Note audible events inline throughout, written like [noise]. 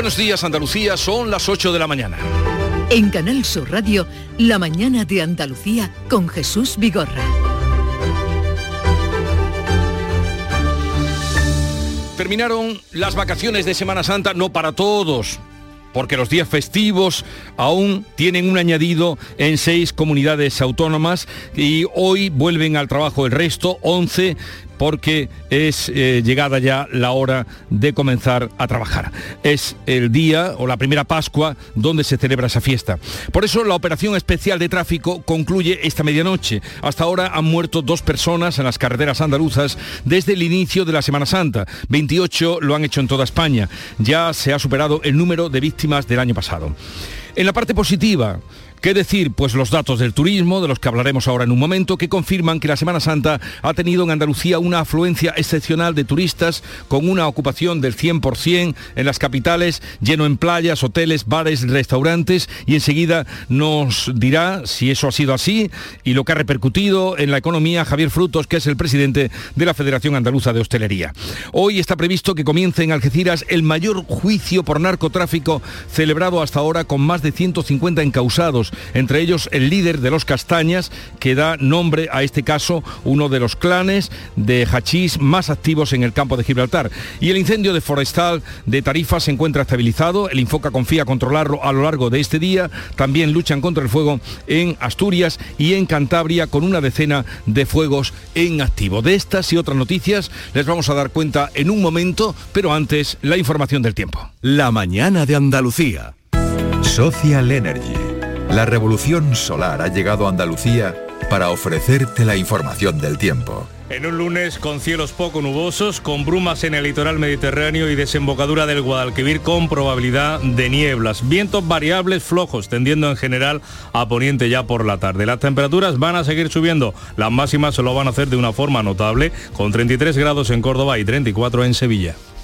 Buenos días Andalucía, son las 8 de la mañana. En Canal Sur Radio, La mañana de Andalucía con Jesús Vigorra. Terminaron las vacaciones de Semana Santa, no para todos, porque los días festivos aún tienen un añadido en seis comunidades autónomas y hoy vuelven al trabajo el resto, 11, porque es eh, llegada ya la hora de comenzar a trabajar. Es el día o la primera Pascua donde se celebra esa fiesta. Por eso la operación especial de tráfico concluye esta medianoche. Hasta ahora han muerto dos personas en las carreteras andaluzas desde el inicio de la Semana Santa. 28 lo han hecho en toda España. Ya se ha superado el número de víctimas del año pasado. En la parte positiva, ¿Qué decir? Pues los datos del turismo, de los que hablaremos ahora en un momento, que confirman que la Semana Santa ha tenido en Andalucía una afluencia excepcional de turistas con una ocupación del 100% en las capitales, lleno en playas, hoteles, bares, restaurantes y enseguida nos dirá si eso ha sido así y lo que ha repercutido en la economía Javier Frutos, que es el presidente de la Federación Andaluza de Hostelería. Hoy está previsto que comience en Algeciras el mayor juicio por narcotráfico celebrado hasta ahora con más de 150 encausados entre ellos el líder de los Castañas, que da nombre a este caso, uno de los clanes de hachís más activos en el campo de Gibraltar. Y el incendio de forestal de Tarifa se encuentra estabilizado, el Infoca confía controlarlo a lo largo de este día, también luchan contra el fuego en Asturias y en Cantabria con una decena de fuegos en activo. De estas y otras noticias les vamos a dar cuenta en un momento, pero antes la información del tiempo. La mañana de Andalucía. Social Energy. La revolución solar ha llegado a Andalucía para ofrecerte la información del tiempo. En un lunes con cielos poco nubosos, con brumas en el litoral mediterráneo y desembocadura del Guadalquivir con probabilidad de nieblas. Vientos variables flojos, tendiendo en general a poniente ya por la tarde. Las temperaturas van a seguir subiendo. Las máximas se lo van a hacer de una forma notable, con 33 grados en Córdoba y 34 en Sevilla.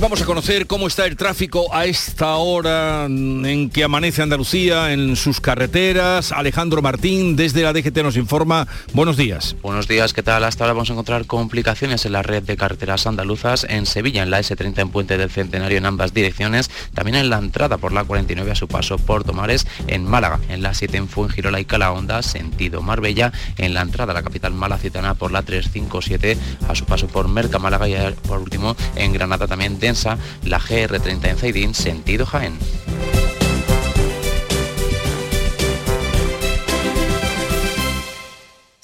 Vamos a conocer cómo está el tráfico a esta hora en que amanece Andalucía en sus carreteras. Alejandro Martín desde la DGT nos informa. Buenos días. Buenos días, ¿qué tal? Hasta ahora vamos a encontrar complicaciones en la red de carreteras andaluzas en Sevilla, en la S30 en Puente del Centenario en ambas direcciones, también en la entrada por la 49 a su paso por Tomares, en Málaga, en la 7 en Fuengirola y Calahonda, sentido Marbella, en la entrada a la capital malacitana por la 357 a su paso por Merca, Málaga y por último en Granada también la GR30 en Zaidín, sentido Jaén.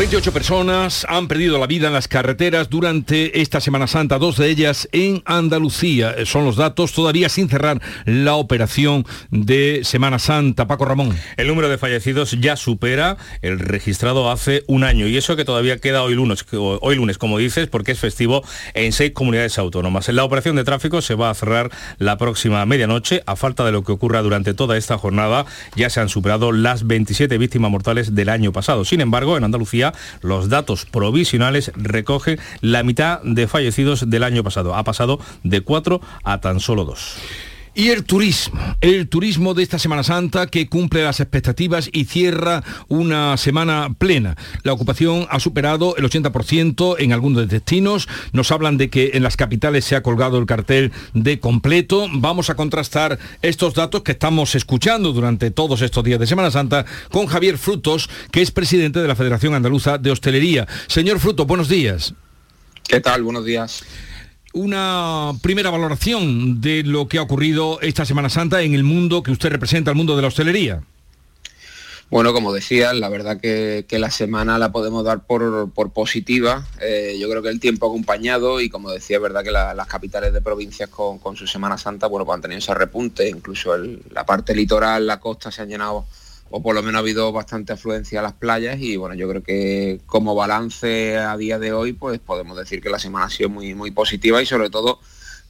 28 personas han perdido la vida en las carreteras durante esta Semana Santa, dos de ellas en Andalucía. Eh, son los datos todavía sin cerrar la operación de Semana Santa. Paco Ramón. El número de fallecidos ya supera el registrado hace un año y eso que todavía queda hoy lunes, hoy lunes como dices, porque es festivo en seis comunidades autónomas. La operación de tráfico se va a cerrar la próxima medianoche. A falta de lo que ocurra durante toda esta jornada, ya se han superado las 27 víctimas mortales del año pasado. Sin embargo, en Andalucía los datos provisionales recogen la mitad de fallecidos del año pasado. Ha pasado de cuatro a tan solo dos. Y el turismo, el turismo de esta Semana Santa que cumple las expectativas y cierra una semana plena. La ocupación ha superado el 80% en algunos destinos. Nos hablan de que en las capitales se ha colgado el cartel de completo. Vamos a contrastar estos datos que estamos escuchando durante todos estos días de Semana Santa con Javier Frutos, que es presidente de la Federación Andaluza de Hostelería. Señor Frutos, buenos días. ¿Qué tal? Buenos días. Una primera valoración de lo que ha ocurrido esta Semana Santa en el mundo que usted representa, el mundo de la hostelería. Bueno, como decía, la verdad que, la semana la podemos dar por, positiva. Eh, yo creo que el tiempo acompañado y como decía, es verdad que las capitales de provincias con, su Semana Santa, bueno, pues han tenido ese repunte, incluso la parte litoral, la costa se han llenado o por lo menos ha habido bastante afluencia a las playas y bueno, yo creo que como balance a día de hoy, pues podemos decir que la semana ha sido muy, muy positiva y sobre todo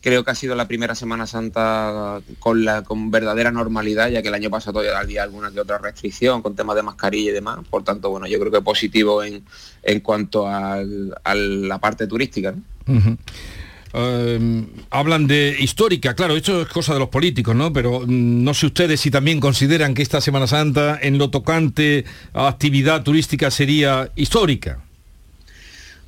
creo que ha sido la primera Semana Santa con, la, con verdadera normalidad, ya que el año pasado todavía había alguna que otra restricción con temas de mascarilla y demás. Por tanto, bueno, yo creo que positivo en, en cuanto a la parte turística. Em, hablan de histórica, claro, esto es cosa de los políticos, ¿no? Pero mm, no sé ustedes si también consideran que esta Semana Santa en lo tocante a actividad turística sería histórica.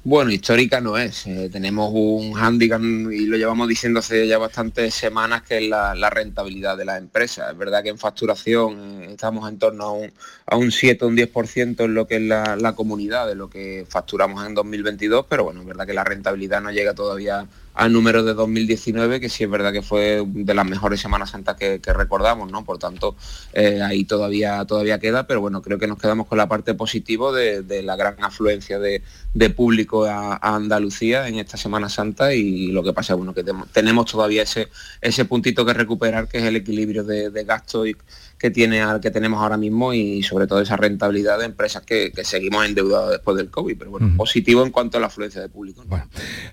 Bueno, histórica no es. Eh, tenemos un hándicap y lo llevamos diciendo hace ya bastantes semanas que es la, rentabilidad de la empresa. Es verdad que en facturación eh, estamos en torno a un, a un 7 o un 10% en lo que es la, la, comunidad de lo que facturamos en 2022, pero bueno, es verdad que la rentabilidad no llega todavía al número de 2019, que sí es verdad que fue de las mejores Semanas Santas que, recordamos, ¿no? Por tanto, eh, ahí todavía, todavía queda, pero bueno, creo que nos quedamos con la parte positiva de, la gran afluencia de, público a, Andalucía en esta Semana Santa y lo que pasa, bueno, que tenemos todavía ese, ese puntito que recuperar, que es el equilibrio de, gasto y, que, tiene, que tenemos ahora mismo y sobre todo esa rentabilidad de empresas que, seguimos endeudados después del COVID, pero bueno, positivo en cuanto a la afluencia de público.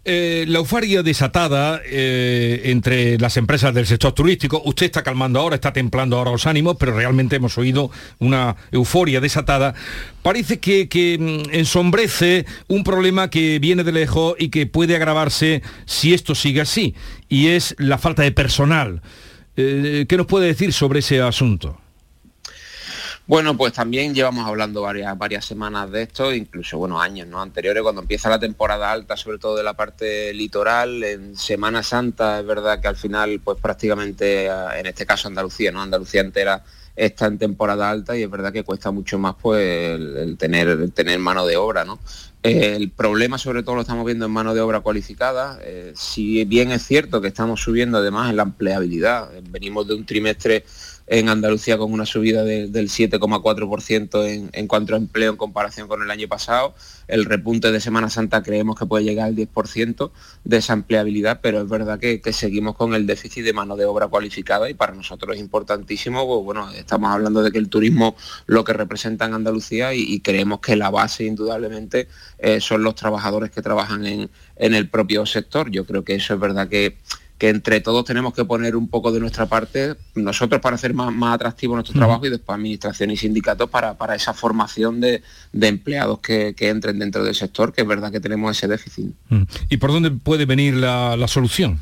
Eh, la eufaria desatada eh, entre las empresas del sector turístico. Usted está calmando ahora, está templando ahora los ánimos, pero realmente hemos oído una euforia desatada. Parece que, mm, ensombrece un problema que viene de lejos y que puede agravarse si esto sigue así, y es la falta de personal. Eh, ¿Qué nos puede decir sobre ese asunto? Bueno, pues también llevamos hablando varias, semanas de esto, incluso bueno, años ¿no? anteriores, cuando empieza la temporada alta, sobre todo de la parte litoral, en Semana Santa es verdad que al final, pues prácticamente, en este caso Andalucía, ¿no? Andalucía entera está en temporada alta y es verdad que cuesta mucho más pues el, tener, tener mano de obra, ¿no? Eh, el problema sobre todo lo estamos viendo en mano de obra cualificada. Eh, si bien es cierto que estamos subiendo además en la empleabilidad, venimos de un trimestre en Andalucía con una subida del 7,4% en, cuanto a empleo en comparación con el año pasado. El repunte de Semana Santa creemos que puede llegar al 10% de esa empleabilidad, pero es verdad que, seguimos con el déficit de mano de obra cualificada y para nosotros es importantísimo. Pues, bueno, estamos hablando de que el turismo lo que representa en Andalucía y, creemos que la base indudablemente eh, son los trabajadores que trabajan en, en el propio sector. Yo creo que eso es verdad que que entre todos tenemos que poner un poco de nuestra parte, nosotros para hacer más, atractivo nuestro trabajo y después administración y sindicatos para, esa formación de, empleados que, entren dentro del sector, que es verdad que tenemos ese déficit. ¿Y por dónde puede venir la solución?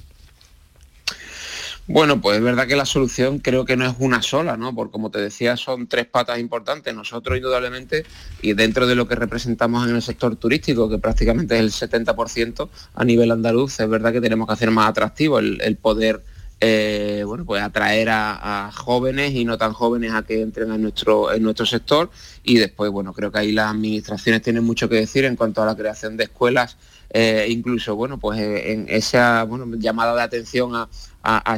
Bueno, pues es verdad que la solución creo que no es una sola, ¿no? Porque como te decía, son tres patas importantes. Nosotros indudablemente, y dentro de lo que representamos en el sector turístico, que prácticamente es el 70% a nivel andaluz, es verdad que tenemos que hacer más atractivo el, poder eh, bueno, pues atraer a, jóvenes y no tan jóvenes a que entren en nuestro, en nuestro sector. Y después, bueno, creo que ahí las administraciones tienen mucho que decir en cuanto a la creación de escuelas eh, incluso bueno pues eh, en esa bueno, llamada de atención a,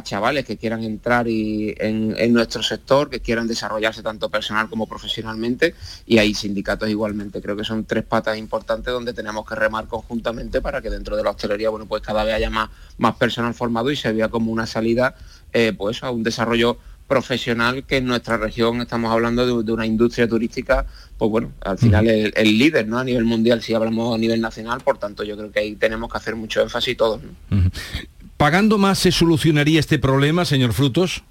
chavales que quieran entrar y en, nuestro sector, que quieran desarrollarse tanto personal como profesionalmente y hay sindicatos igualmente. Creo que son tres patas importantes donde tenemos que remar conjuntamente para que dentro de la hostelería bueno pues cada vez haya más, más personal formado y se vea como una salida eh, pues a un desarrollo profesional que en nuestra región estamos hablando de, una industria turística, pues bueno, al final el, líder ¿no? a nivel mundial si hablamos a nivel nacional, por tanto yo creo que ahí tenemos que hacer mucho énfasis todos. ¿Pagando más se solucionaría este problema, señor Frutos?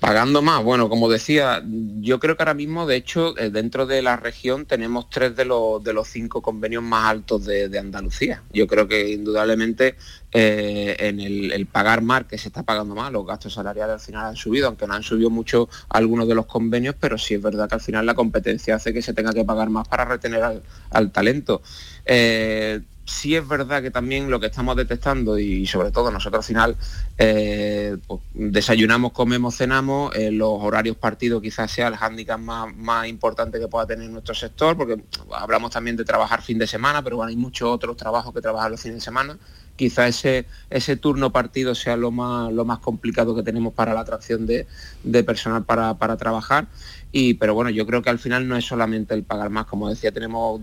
Pagando más, bueno, como decía, yo creo que ahora mismo, de hecho, eh, dentro de la región tenemos tres de los, de los cinco convenios más altos de, Andalucía. Yo creo que indudablemente eh, en el, pagar más, que se está pagando más, los gastos salariales al final han subido, aunque no han subido mucho algunos de los convenios, pero sí es verdad que al final la competencia hace que se tenga que pagar más para retener al, talento. Eh, sí es verdad que también lo que estamos detectando y sobre todo nosotros al final eh, pues, desayunamos, comemos, cenamos, eh, los horarios partidos quizás sea el hándicap más, más importante que pueda tener nuestro sector, porque hablamos también de trabajar fin de semana, pero bueno, hay muchos otros trabajos que trabajan los fines de semana. Quizá ese, ese turno partido sea lo más, lo más complicado que tenemos para la atracción de, personal para, para trabajar. Y, pero bueno, yo creo que al final no es solamente el pagar más, como decía, tenemos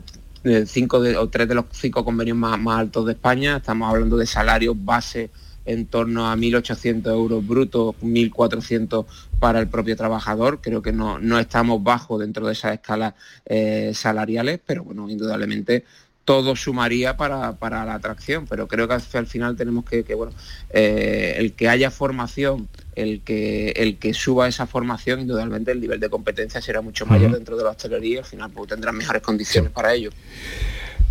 cinco de, o tres de los cinco convenios más, altos de España. Estamos hablando de salarios base en torno a 1.800 euros brutos, 1.400 para el propio trabajador. Creo que no, no estamos bajo dentro de esas escalas eh, salariales, pero bueno, indudablemente todo sumaría para, la atracción, pero creo que al final tenemos que, bueno, eh, el que haya formación, el que, el que suba esa formación, indudablemente el nivel de competencia será mucho mayor dentro de la hostelería y al final pues, tendrán mejores condiciones para ello.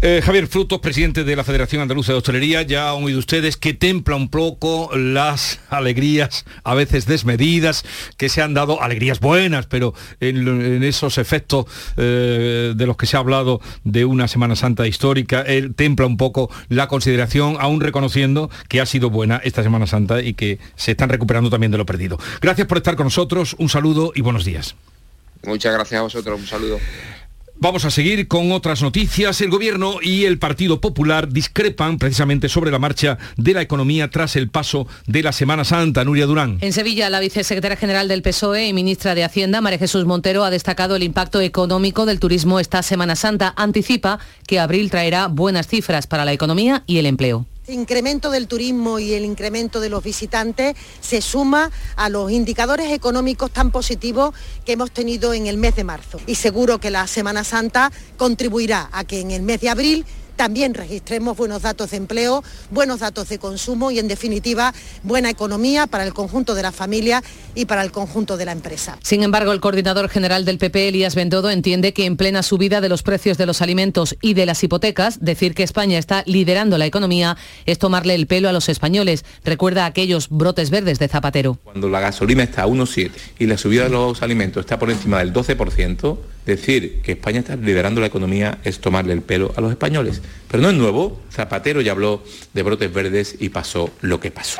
Eh, Javier Frutos, presidente de la Federación Andaluza de Hostelería, ya han oído ustedes que templa un poco las alegrías, a veces desmedidas, que se han dado, alegrías buenas, pero en, esos efectos eh, de los que se ha hablado de una Semana Santa histórica, él templa un poco la consideración, aún reconociendo que ha sido buena esta Semana Santa y que se están recuperando también de lo perdido. Gracias por estar con nosotros, un saludo y buenos días. Muchas gracias a vosotros, un saludo. Vamos a seguir con otras noticias. El Gobierno y el Partido Popular discrepan precisamente sobre la marcha de la economía tras el paso de la Semana Santa. Nuria Durán. En Sevilla, la vicesecretaria general del PSOE y ministra de Hacienda, María Jesús Montero, ha destacado el impacto económico del turismo esta Semana Santa. Anticipa que abril traerá buenas cifras para la economía y el empleo incremento del turismo y el incremento de los visitantes se suma a los indicadores económicos tan positivos que hemos tenido en el mes de marzo. Y seguro que la Semana Santa contribuirá a que en el mes de abril también registremos buenos datos de empleo, buenos datos de consumo y, en definitiva, buena economía para el conjunto de la familia y para el conjunto de la empresa. Sin embargo, el coordinador general del PP, Elías Bendodo, entiende que en plena subida de los precios de los alimentos y de las hipotecas, decir que España está liderando la economía es tomarle el pelo a los españoles. Recuerda aquellos brotes verdes de Zapatero. Cuando la gasolina está a 1,7 y la subida de los alimentos está por encima del 12%, decir que España está liderando la economía es tomarle el pelo a los españoles. Pero no es nuevo. Zapatero ya habló de brotes verdes y pasó lo que pasó.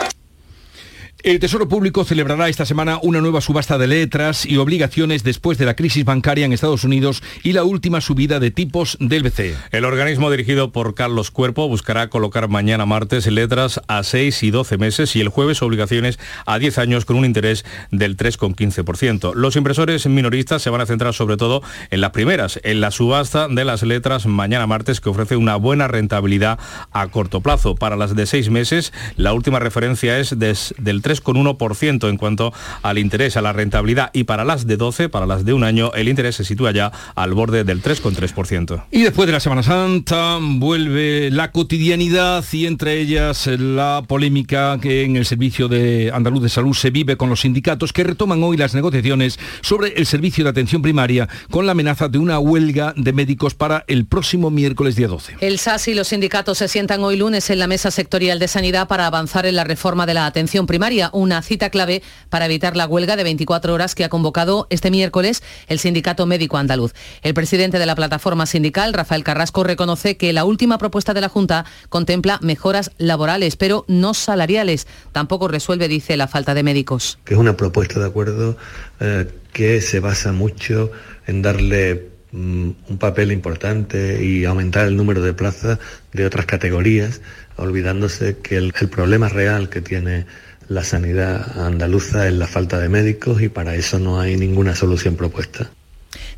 El Tesoro Público celebrará esta semana una nueva subasta de letras y obligaciones después de la crisis bancaria en Estados Unidos y la última subida de tipos del BCE. El organismo dirigido por Carlos Cuerpo buscará colocar mañana martes letras a 6 y 12 meses y el jueves obligaciones a 10 años con un interés del 3,15%. Los impresores minoristas se van a centrar sobre todo en las primeras, en la subasta de las letras mañana martes que ofrece una buena rentabilidad a corto plazo. Para las de 6 meses, la última referencia es del 3,1% en cuanto al interés, a la rentabilidad y para las de 12, para las de un año, el interés se sitúa ya al borde del 3,3%. Y después de la Semana Santa vuelve la cotidianidad y entre ellas la polémica que en el Servicio de Andaluz de Salud se vive con los sindicatos que retoman hoy las negociaciones sobre el servicio de atención primaria con la amenaza de una huelga de médicos para el próximo miércoles día 12. El SAS y los sindicatos se sientan hoy lunes en la mesa sectorial de sanidad para avanzar en la reforma de la atención primaria una cita clave para evitar la huelga de 24 horas que ha convocado este miércoles el Sindicato Médico Andaluz. El presidente de la plataforma sindical, Rafael Carrasco, reconoce que la última propuesta de la Junta contempla mejoras laborales, pero no salariales. Tampoco resuelve, dice, la falta de médicos. Es una propuesta de acuerdo eh, que se basa mucho en darle mm, un papel importante y aumentar el número de plazas de otras categorías, olvidándose que el problema real que tiene la sanidad andaluza es la falta de médicos y para eso no hay ninguna solución propuesta.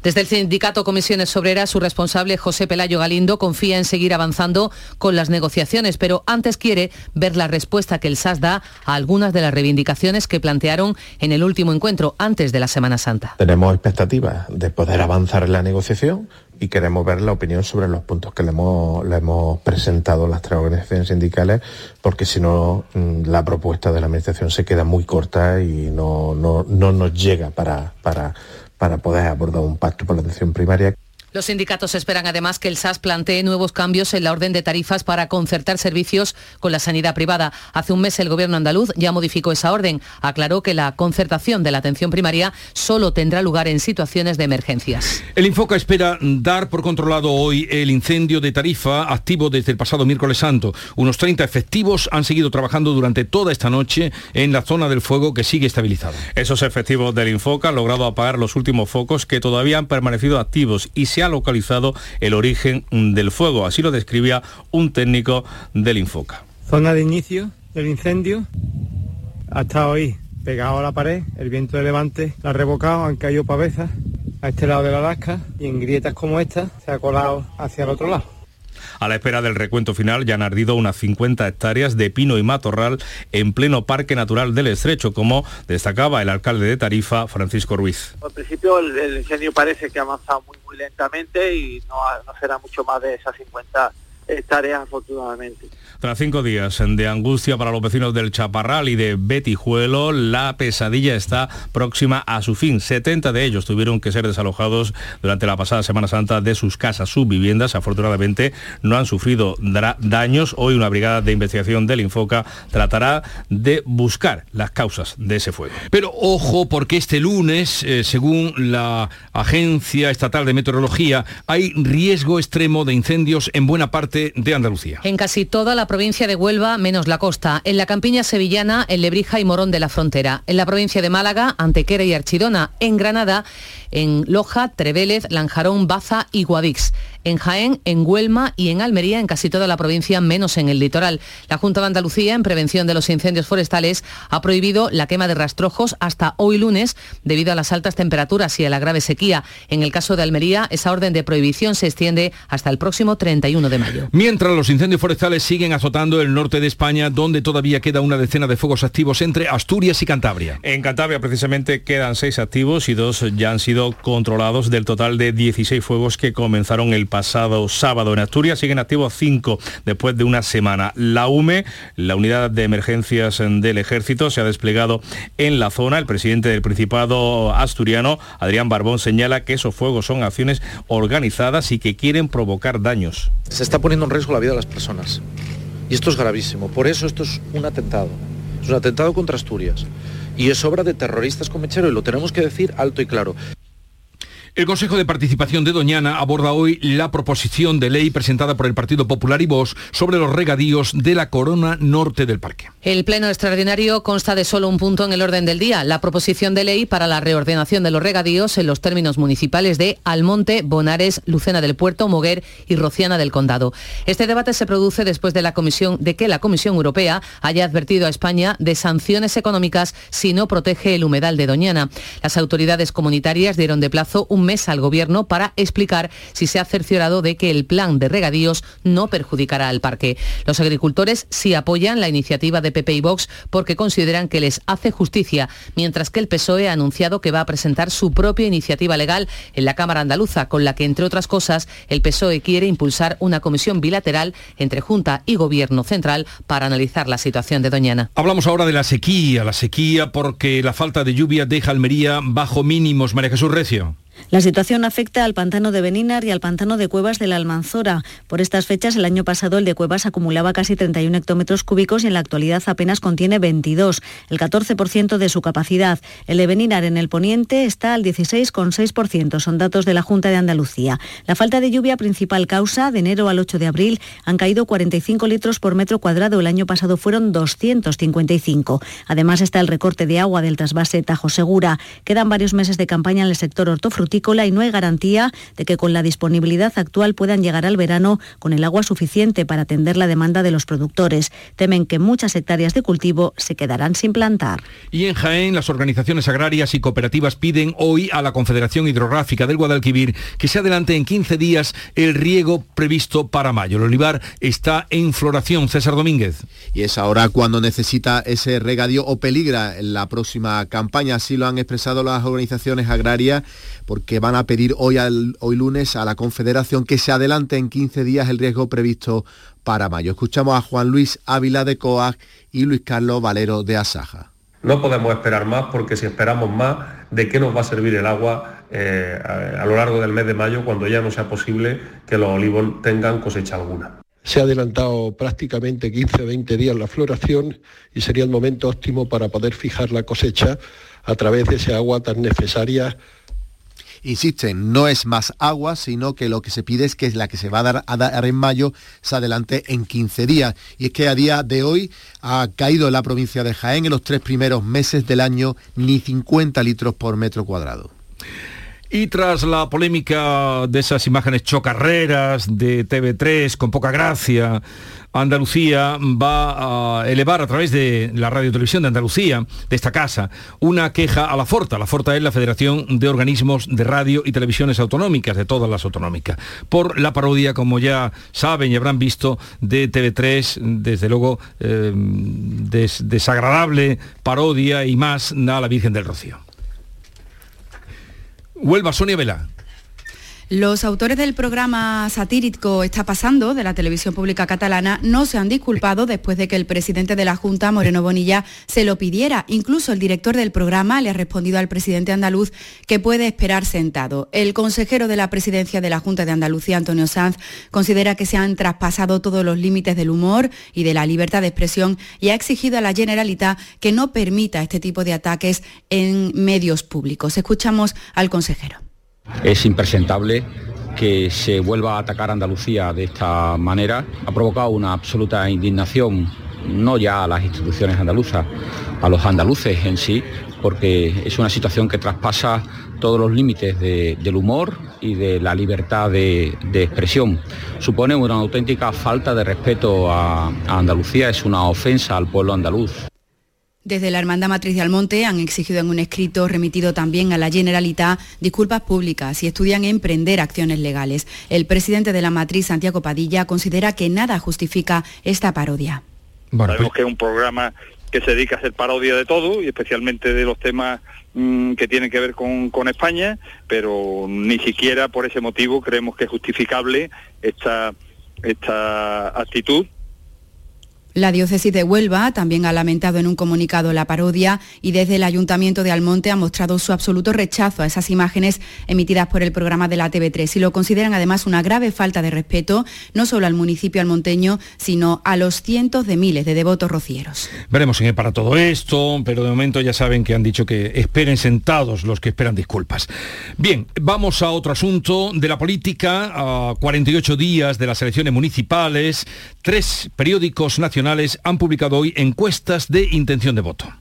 Desde el sindicato Comisiones Obreras, su responsable José Pelayo Galindo confía en seguir avanzando con las negociaciones, pero antes quiere ver la respuesta que el SAS da a algunas de las reivindicaciones que plantearon en el último encuentro antes de la Semana Santa. Tenemos expectativas de poder avanzar en la negociación y queremos ver la opinión sobre los puntos que le hemos, presentado las tres organizaciones sindicales, porque si no, mm, la propuesta de la Administración se queda muy corta y no, no, no nos llega para, para poder abordar un pacto por la atención primaria. Los sindicatos esperan además que el SAS plantee nuevos cambios en la orden de tarifas para concertar servicios con la sanidad privada. Hace un mes el gobierno andaluz ya modificó esa orden. Aclaró que la concertación de la atención primaria solo tendrá lugar en situaciones de emergencias. El Infoca espera dar por controlado hoy el incendio de Tarifa activo desde el pasado miércoles santo. Unos 30 efectivos han seguido trabajando durante toda esta noche en la zona del fuego que sigue estabilizada. Esos efectivos del Infoca han logrado apagar los últimos focos que todavía han permanecido activos y se ha localizado el origen del fuego. Así lo describía un técnico del Infoca. Zona de inicio del incendio hasta hoy pegado a la pared, el viento de levante la ha revocado, han caído pavesas a este lado de la lasca y en grietas como esta se ha colado hacia el otro lado. A la espera del recuento final ya han ardido unas 50 hectáreas de pino y matorral en pleno Parque Natural del Estrecho, como destacaba el alcalde de Tarifa, Francisco Ruiz. Al principio el, el incendio parece que ha avanzado muy, lentamente y no, no será mucho más de esas 50 hectáreas afortunadamente. Tras cinco días de angustia para los vecinos del Chaparral y de Betijuelo, la pesadilla está próxima a su fin. 70 de ellos tuvieron que ser desalojados durante la pasada Semana Santa de sus casas, sus viviendas. Afortunadamente no han sufrido daños. Hoy una brigada de investigación del Infoca tratará de buscar las causas de ese fuego. Pero ojo, porque este lunes, eh, según la Agencia Estatal de Meteorología, hay riesgo extremo de incendios en buena parte de Andalucía. En casi toda la provincia de Huelva, menos la costa. En la campiña sevillana, en Lebrija y Morón de la Frontera. En la provincia de Málaga, Antequera y Archidona. En Granada, en Loja, Trevélez, Lanjarón, Baza y Guadix. En Jaén, en Huelma y en Almería, en casi toda la provincia, menos en el litoral. La Junta de Andalucía, en prevención de los incendios forestales, ha prohibido la quema de rastrojos hasta hoy lunes debido a las altas temperaturas y a la grave sequía. En el caso de Almería, esa orden de prohibición se extiende hasta el próximo 31 de mayo. Mientras los incendios forestales siguen azotando el norte de España, donde todavía queda una decena de fuegos activos entre Asturias y Cantabria. En Cantabria precisamente quedan seis activos y dos ya han sido controlados del total de 16 fuegos que comenzaron el pasado sábado. En Asturias siguen activos cinco después de una semana. La UME, la unidad de emergencias del ejército, se ha desplegado en la zona. El presidente del Principado asturiano, Adrián Barbón, señala que esos fuegos son acciones organizadas y que quieren provocar daños. Se está poniendo en riesgo la vida de las personas. Y esto es gravísimo. Por eso esto es un atentado. Es un atentado contra Asturias. Y es obra de terroristas con mechero y lo tenemos que decir alto y claro. El Consejo de Participación de Doñana aborda hoy la proposición de ley presentada por el Partido Popular y Vox sobre los regadíos de la corona norte del parque. El pleno extraordinario consta de solo un punto en el orden del día, la proposición de ley para la reordenación de los regadíos en los términos municipales de Almonte, Bonares, Lucena del Puerto, Moguer y Rociana del Condado. Este debate se produce después de, la comisión, de que la Comisión Europea haya advertido a España de sanciones económicas si no protege el humedal de Doñana. Las autoridades comunitarias dieron de plazo un mes al Gobierno para explicar si se ha cerciorado de que el plan de regadíos no perjudicará al parque. Los agricultores sí apoyan la iniciativa de PP y Vox porque consideran que les hace justicia, mientras que el PSOE ha anunciado que va a presentar su propia iniciativa legal en la Cámara Andaluza, con la que, entre otras cosas, el PSOE quiere impulsar una comisión bilateral entre Junta y Gobierno Central para analizar la situación de Doñana. Hablamos ahora de la sequía, la sequía porque la falta de lluvia deja Almería bajo mínimos. María Jesús Recio. La situación afecta al pantano de Benínar y al pantano de Cuevas de la Almanzora. Por estas fechas, el año pasado el de Cuevas acumulaba casi 31 hectómetros cúbicos y en la actualidad apenas contiene 22, el 14% de su capacidad. El de Benínar en el poniente está al 16,6%, son datos de la Junta de Andalucía. La falta de lluvia principal causa, de enero al 8 de abril, han caído 45 litros por metro cuadrado. El año pasado fueron 255. Además está el recorte de agua del trasvase Tajo Segura. Quedan varios meses de campaña en el sector hortofrutícola y no hay garantía de que con la disponibilidad actual puedan llegar al verano con el agua suficiente para atender la demanda de los productores. Temen que muchas hectáreas de cultivo se quedarán sin plantar. Y en Jaén, las organizaciones agrarias y cooperativas piden hoy a la Confederación Hidrográfica del Guadalquivir que se adelante en 15 días el riego previsto para mayo. El olivar está en floración. César Domínguez. Y es ahora cuando necesita ese regadío o peligra en la próxima campaña. Así lo han expresado las organizaciones agrarias porque van a pedir hoy, al, hoy lunes a la Confederación que se adelante en 15 días el riesgo previsto para mayo. Escuchamos a Juan Luis Ávila de COAG y Luis Carlos Valero de Asaja. No podemos esperar más porque si esperamos más, ¿de qué nos va a servir el agua eh, a, a lo largo del mes de mayo, cuando ya no sea posible que los olivos tengan cosecha alguna. Se ha adelantado prácticamente 15 o 20 días la floración y sería el momento óptimo para poder fijar la cosecha a través de ese agua tan necesaria insisten, no es más agua, sino que lo que se pide es que la que se va a dar, a dar en mayo se adelante en 15 días. Y es que a día de hoy ha caído en la provincia de Jaén en los tres primeros meses del año ni 50 litros por metro cuadrado. Y tras la polémica de esas imágenes chocarreras de TV3 con poca gracia, Andalucía va a elevar a través de la Radio Televisión de Andalucía, de esta casa, una queja a la Forta. La Forta es la Federación de Organismos de Radio y Televisiones Autonómicas, de todas las autonómicas, por la parodia, como ya saben y habrán visto, de TV3, desde luego eh, des desagradable parodia y más a la Virgen del Rocío. Huelva, Sonia Vela. Los autores del programa satírico Está pasando de la televisión pública catalana no se han disculpado después de que el presidente de la Junta, Moreno Bonilla, se lo pidiera. Incluso el director del programa le ha respondido al presidente andaluz que puede esperar sentado. El consejero de la presidencia de la Junta de Andalucía, Antonio Sanz, considera que se han traspasado todos los límites del humor y de la libertad de expresión y ha exigido a la Generalitat que no permita este tipo de ataques en medios públicos. Escuchamos al consejero. Es impresentable que se vuelva a atacar Andalucía de esta manera. Ha provocado una absoluta indignación, no ya a las instituciones andaluzas, a los andaluces en sí, porque es una situación que traspasa todos los límites de, del humor y de la libertad de, expresión. Supone una auténtica falta de respeto a Andalucía, es una ofensa al pueblo andaluz. Desde la Hermandad Matriz de Almonte han exigido en un escrito remitido también a la Generalitat disculpas públicas y estudian emprender acciones legales. El presidente de la Matriz, Santiago Padilla, considera que nada justifica esta parodia. Bueno, Sabemos que es un programa que se dedica a hacer parodia de todo y especialmente de los temas mmm, que tienen que ver con, con España, pero ni siquiera por ese motivo creemos que es justificable esta, esta actitud la diócesis de Huelva también ha lamentado en un comunicado la parodia y desde el Ayuntamiento de Almonte ha mostrado su absoluto rechazo a esas imágenes emitidas por el programa de la TV3 y lo consideran además una grave falta de respeto no solo al municipio almonteño, sino a los cientos de miles de devotos rocieros. Veremos en qué para todo esto, pero de momento ya saben que han dicho que esperen sentados los que esperan disculpas. Bien, vamos a otro asunto de la política. A 48 días de las elecciones municipales, tres periódicos nacionales han publicado hoy encuestas de intención de voto.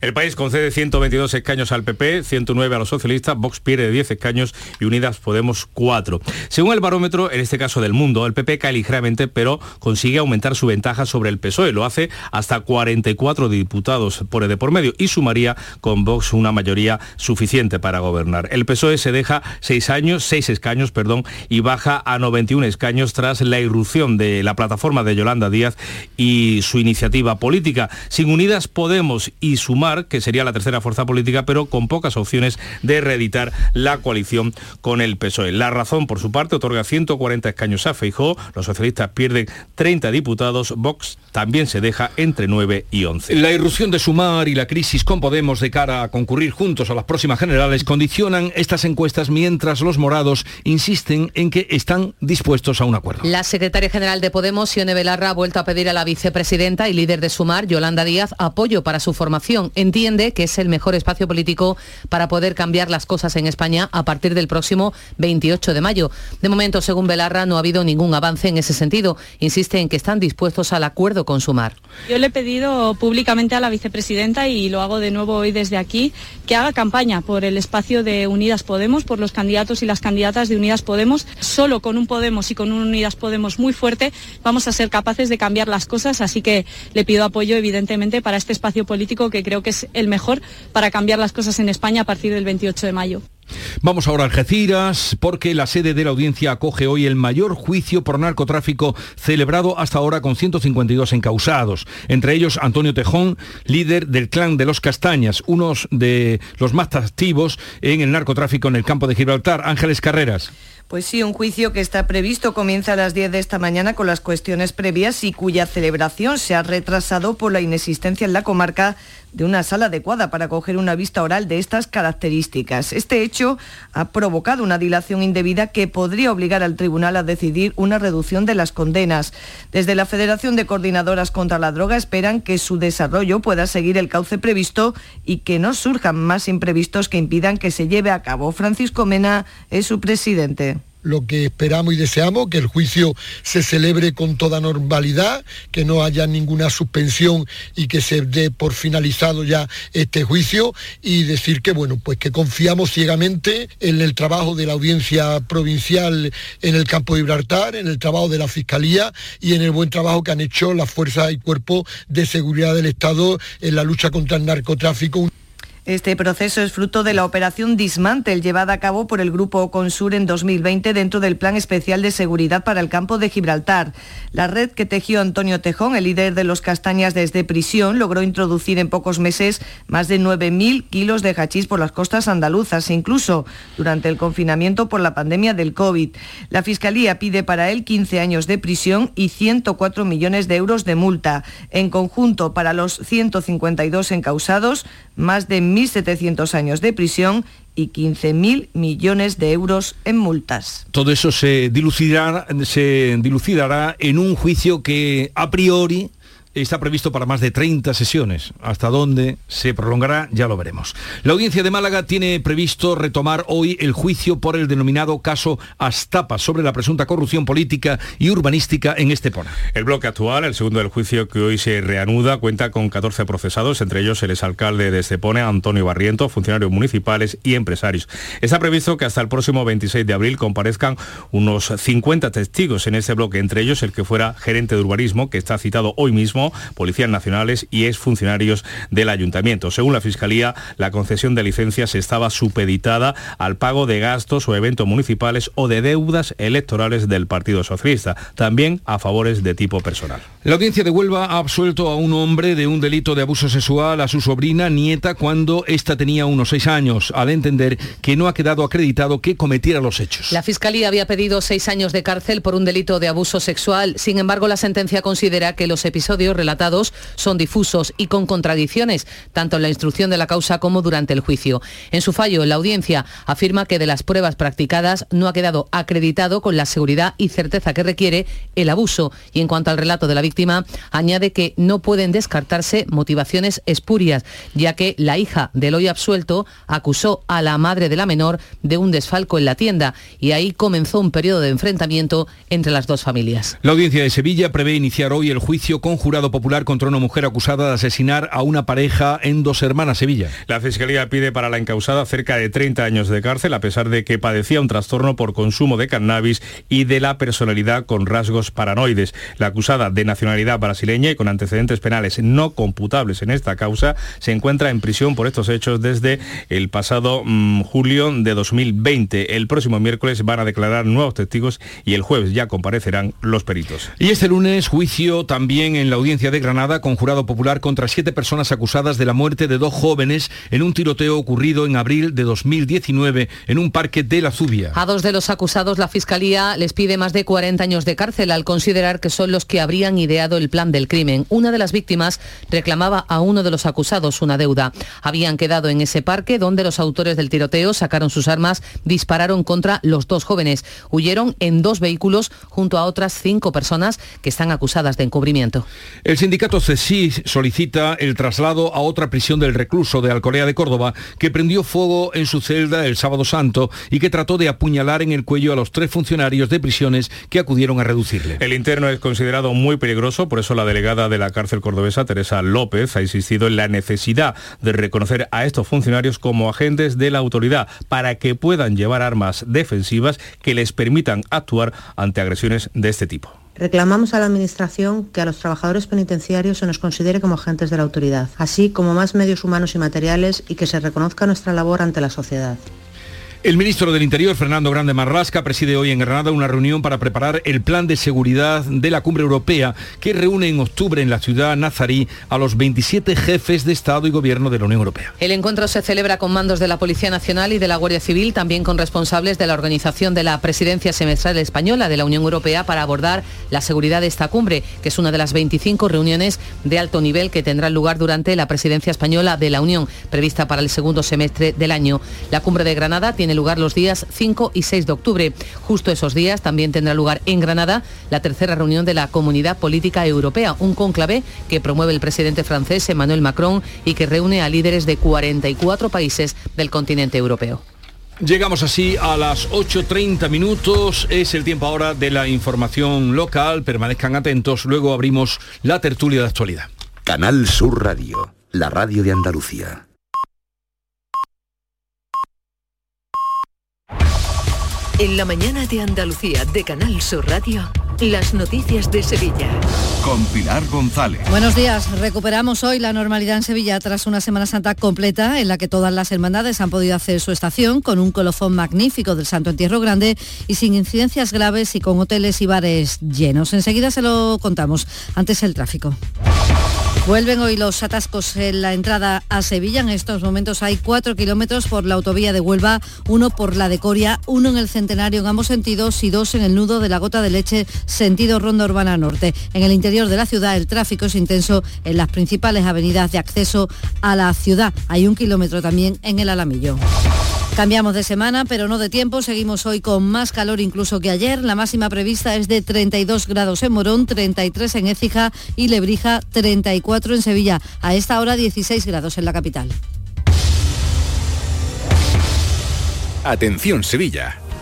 El país concede 122 escaños al PP, 109 a los socialistas, Vox pierde 10 escaños y Unidas Podemos 4. Según el barómetro, en este caso del mundo, el PP cae ligeramente, pero consigue aumentar su ventaja sobre el PSOE. Lo hace hasta 44 diputados por de por medio y sumaría con Vox una mayoría suficiente para gobernar. El PSOE se deja 6 años, 6 escaños, perdón, y baja a 91 escaños tras la irrupción de la plataforma de Yolanda Díaz y su iniciativa política. Sin Unidas Podemos y sumar que sería la tercera fuerza política, pero con pocas opciones de reeditar la coalición con el PSOE. La razón, por su parte, otorga 140 escaños a Feijó, los socialistas pierden 30 diputados, Vox también se deja entre 9 y 11. La irrupción de Sumar y la crisis con Podemos de cara a concurrir juntos a las próximas generales condicionan estas encuestas mientras los morados insisten en que están dispuestos a un acuerdo. La secretaria general de Podemos, Sione Belarra, ha vuelto a pedir a la vicepresidenta y líder de Sumar, Yolanda Díaz, apoyo para su formación entiende que es el mejor espacio político para poder cambiar las cosas en España a partir del próximo 28 de mayo. De momento, según Belarra, no ha habido ningún avance en ese sentido. Insiste en que están dispuestos al acuerdo con Sumar. Yo le he pedido públicamente a la vicepresidenta, y lo hago de nuevo hoy desde aquí, que haga campaña por el espacio de Unidas Podemos, por los candidatos y las candidatas de Unidas Podemos. Solo con un Podemos y con un Unidas Podemos muy fuerte vamos a ser capaces de cambiar las cosas, así que le pido apoyo, evidentemente, para este espacio político que creo que es el mejor para cambiar las cosas en España a partir del 28 de mayo. Vamos ahora a Algeciras porque la sede de la audiencia acoge hoy el mayor juicio por narcotráfico celebrado hasta ahora con 152 encausados. Entre ellos Antonio Tejón, líder del clan de los Castañas, uno de los más activos en el narcotráfico en el campo de Gibraltar. Ángeles Carreras. Pues sí, un juicio que está previsto comienza a las 10 de esta mañana con las cuestiones previas y cuya celebración se ha retrasado por la inexistencia en la comarca de una sala adecuada para coger una vista oral de estas características. Este hecho ha provocado una dilación indebida que podría obligar al tribunal a decidir una reducción de las condenas. Desde la Federación de Coordinadoras contra la Droga esperan que su desarrollo pueda seguir el cauce previsto y que no surjan más imprevistos que impidan que se lleve a cabo. Francisco Mena es su presidente lo que esperamos y deseamos, que el juicio se celebre con toda normalidad, que no haya ninguna suspensión y que se dé por finalizado ya este juicio y decir que bueno, pues que confiamos ciegamente en el trabajo de la audiencia provincial en el campo de Gibraltar, en el trabajo de la Fiscalía y en el buen trabajo que han hecho las fuerzas y cuerpos de seguridad del Estado en la lucha contra el narcotráfico. Este proceso es fruto de la operación Dismantel llevada a cabo por el Grupo Consur en 2020 dentro del Plan Especial de Seguridad para el Campo de Gibraltar. La red que tejió Antonio Tejón, el líder de los castañas desde prisión, logró introducir en pocos meses más de 9.000 kilos de hachís por las costas andaluzas, incluso durante el confinamiento por la pandemia del COVID. La Fiscalía pide para él 15 años de prisión y 104 millones de euros de multa. En conjunto, para los 152 encausados, más de 1.700 años de prisión y 15.000 millones de euros en multas. Todo eso se dilucidará, se dilucidará en un juicio que a priori está previsto para más de 30 sesiones. Hasta dónde se prolongará ya lo veremos. La audiencia de Málaga tiene previsto retomar hoy el juicio por el denominado caso Astapa sobre la presunta corrupción política y urbanística en Estepona. El bloque actual, el segundo del juicio que hoy se reanuda, cuenta con 14 procesados, entre ellos el exalcalde de Estepona, Antonio Barriento, funcionarios municipales y empresarios. Está previsto que hasta el próximo 26 de abril comparezcan unos 50 testigos en este bloque, entre ellos el que fuera gerente de urbanismo, que está citado hoy mismo policías nacionales y exfuncionarios del ayuntamiento. Según la Fiscalía, la concesión de licencias estaba supeditada al pago de gastos o eventos municipales o de deudas electorales del Partido Socialista, también a favores de tipo personal. La audiencia de Huelva ha absuelto a un hombre de un delito de abuso sexual a su sobrina nieta cuando ésta tenía unos seis años, al entender que no ha quedado acreditado que cometiera los hechos. La Fiscalía había pedido seis años de cárcel por un delito de abuso sexual. Sin embargo, la sentencia considera que los episodios relatados son difusos y con contradicciones, tanto en la instrucción de la causa como durante el juicio. En su fallo, la audiencia afirma que de las pruebas practicadas no ha quedado acreditado con la seguridad y certeza que requiere el abuso. Y en cuanto al relato de la víctima, añade que no pueden descartarse motivaciones espurias, ya que la hija del hoy absuelto acusó a la madre de la menor de un desfalco en la tienda y ahí comenzó un periodo de enfrentamiento entre las dos familias. La audiencia de Sevilla prevé iniciar hoy el juicio con jurado popular contra una mujer acusada de asesinar a una pareja en dos hermanas Sevilla. La Fiscalía pide para la encausada cerca de 30 años de cárcel a pesar de que padecía un trastorno por consumo de cannabis y de la personalidad con rasgos paranoides. La acusada de nacionalidad brasileña y con antecedentes penales no computables en esta causa se encuentra en prisión por estos hechos desde el pasado mmm, julio de 2020. El próximo miércoles van a declarar nuevos testigos y el jueves ya comparecerán los peritos. Y este lunes juicio también en la audiencia de Granada con jurado popular contra siete personas acusadas de la muerte de dos jóvenes en un tiroteo ocurrido en abril de 2019 en un parque de la Zubia. A dos de los acusados la Fiscalía les pide más de 40 años de cárcel al considerar que son los que habrían ideado el plan del crimen. Una de las víctimas reclamaba a uno de los acusados una deuda. Habían quedado en ese parque donde los autores del tiroteo sacaron sus armas, dispararon contra los dos jóvenes. Huyeron en dos vehículos junto a otras cinco personas que están acusadas de encubrimiento. El sindicato CESI solicita el traslado a otra prisión del recluso de Alcolea de Córdoba que prendió fuego en su celda el sábado santo y que trató de apuñalar en el cuello a los tres funcionarios de prisiones que acudieron a reducirle. El interno es considerado muy peligroso, por eso la delegada de la cárcel cordobesa, Teresa López, ha insistido en la necesidad de reconocer a estos funcionarios como agentes de la autoridad para que puedan llevar armas defensivas que les permitan actuar ante agresiones de este tipo. Reclamamos a la Administración que a los trabajadores penitenciarios se nos considere como agentes de la autoridad, así como más medios humanos y materiales y que se reconozca nuestra labor ante la sociedad. El ministro del Interior, Fernando Grande Marrasca, preside hoy en Granada una reunión para preparar el plan de seguridad de la cumbre europea que reúne en octubre en la ciudad nazarí a los 27 jefes de Estado y Gobierno de la Unión Europea. El encuentro se celebra con mandos de la Policía Nacional y de la Guardia Civil, también con responsables de la organización de la presidencia semestral española de la Unión Europea para abordar la seguridad de esta cumbre, que es una de las 25 reuniones de alto nivel que tendrán lugar durante la presidencia española de la Unión, prevista para el segundo semestre del año. La cumbre de Granada tiene lugar los días 5 y 6 de octubre. Justo esos días también tendrá lugar en Granada la tercera reunión de la Comunidad Política Europea, un cónclave que promueve el presidente francés Emmanuel Macron y que reúne a líderes de 44 países del continente europeo. Llegamos así a las 8.30 minutos, es el tiempo ahora de la información local, permanezcan atentos, luego abrimos la tertulia de actualidad. Canal Sur Radio, la radio de Andalucía. En la mañana de Andalucía de Canal Sur Radio, las noticias de Sevilla. Con Pilar González. Buenos días. Recuperamos hoy la normalidad en Sevilla tras una Semana Santa completa en la que todas las hermandades han podido hacer su estación con un colofón magnífico del Santo Entierro Grande y sin incidencias graves y con hoteles y bares llenos. Enseguida se lo contamos. Antes el tráfico. Vuelven hoy los atascos en la entrada a Sevilla. En estos momentos hay cuatro kilómetros por la autovía de Huelva, uno por la de Coria, uno en el Centenario en ambos sentidos y dos en el nudo de la Gota de Leche, sentido Ronda Urbana Norte. En el interior de la ciudad el tráfico es intenso en las principales avenidas de acceso a la ciudad. Hay un kilómetro también en el Alamillo. Cambiamos de semana, pero no de tiempo. Seguimos hoy con más calor incluso que ayer. La máxima prevista es de 32 grados en Morón, 33 en Écija y Lebrija, 34 en Sevilla. A esta hora 16 grados en la capital. Atención Sevilla.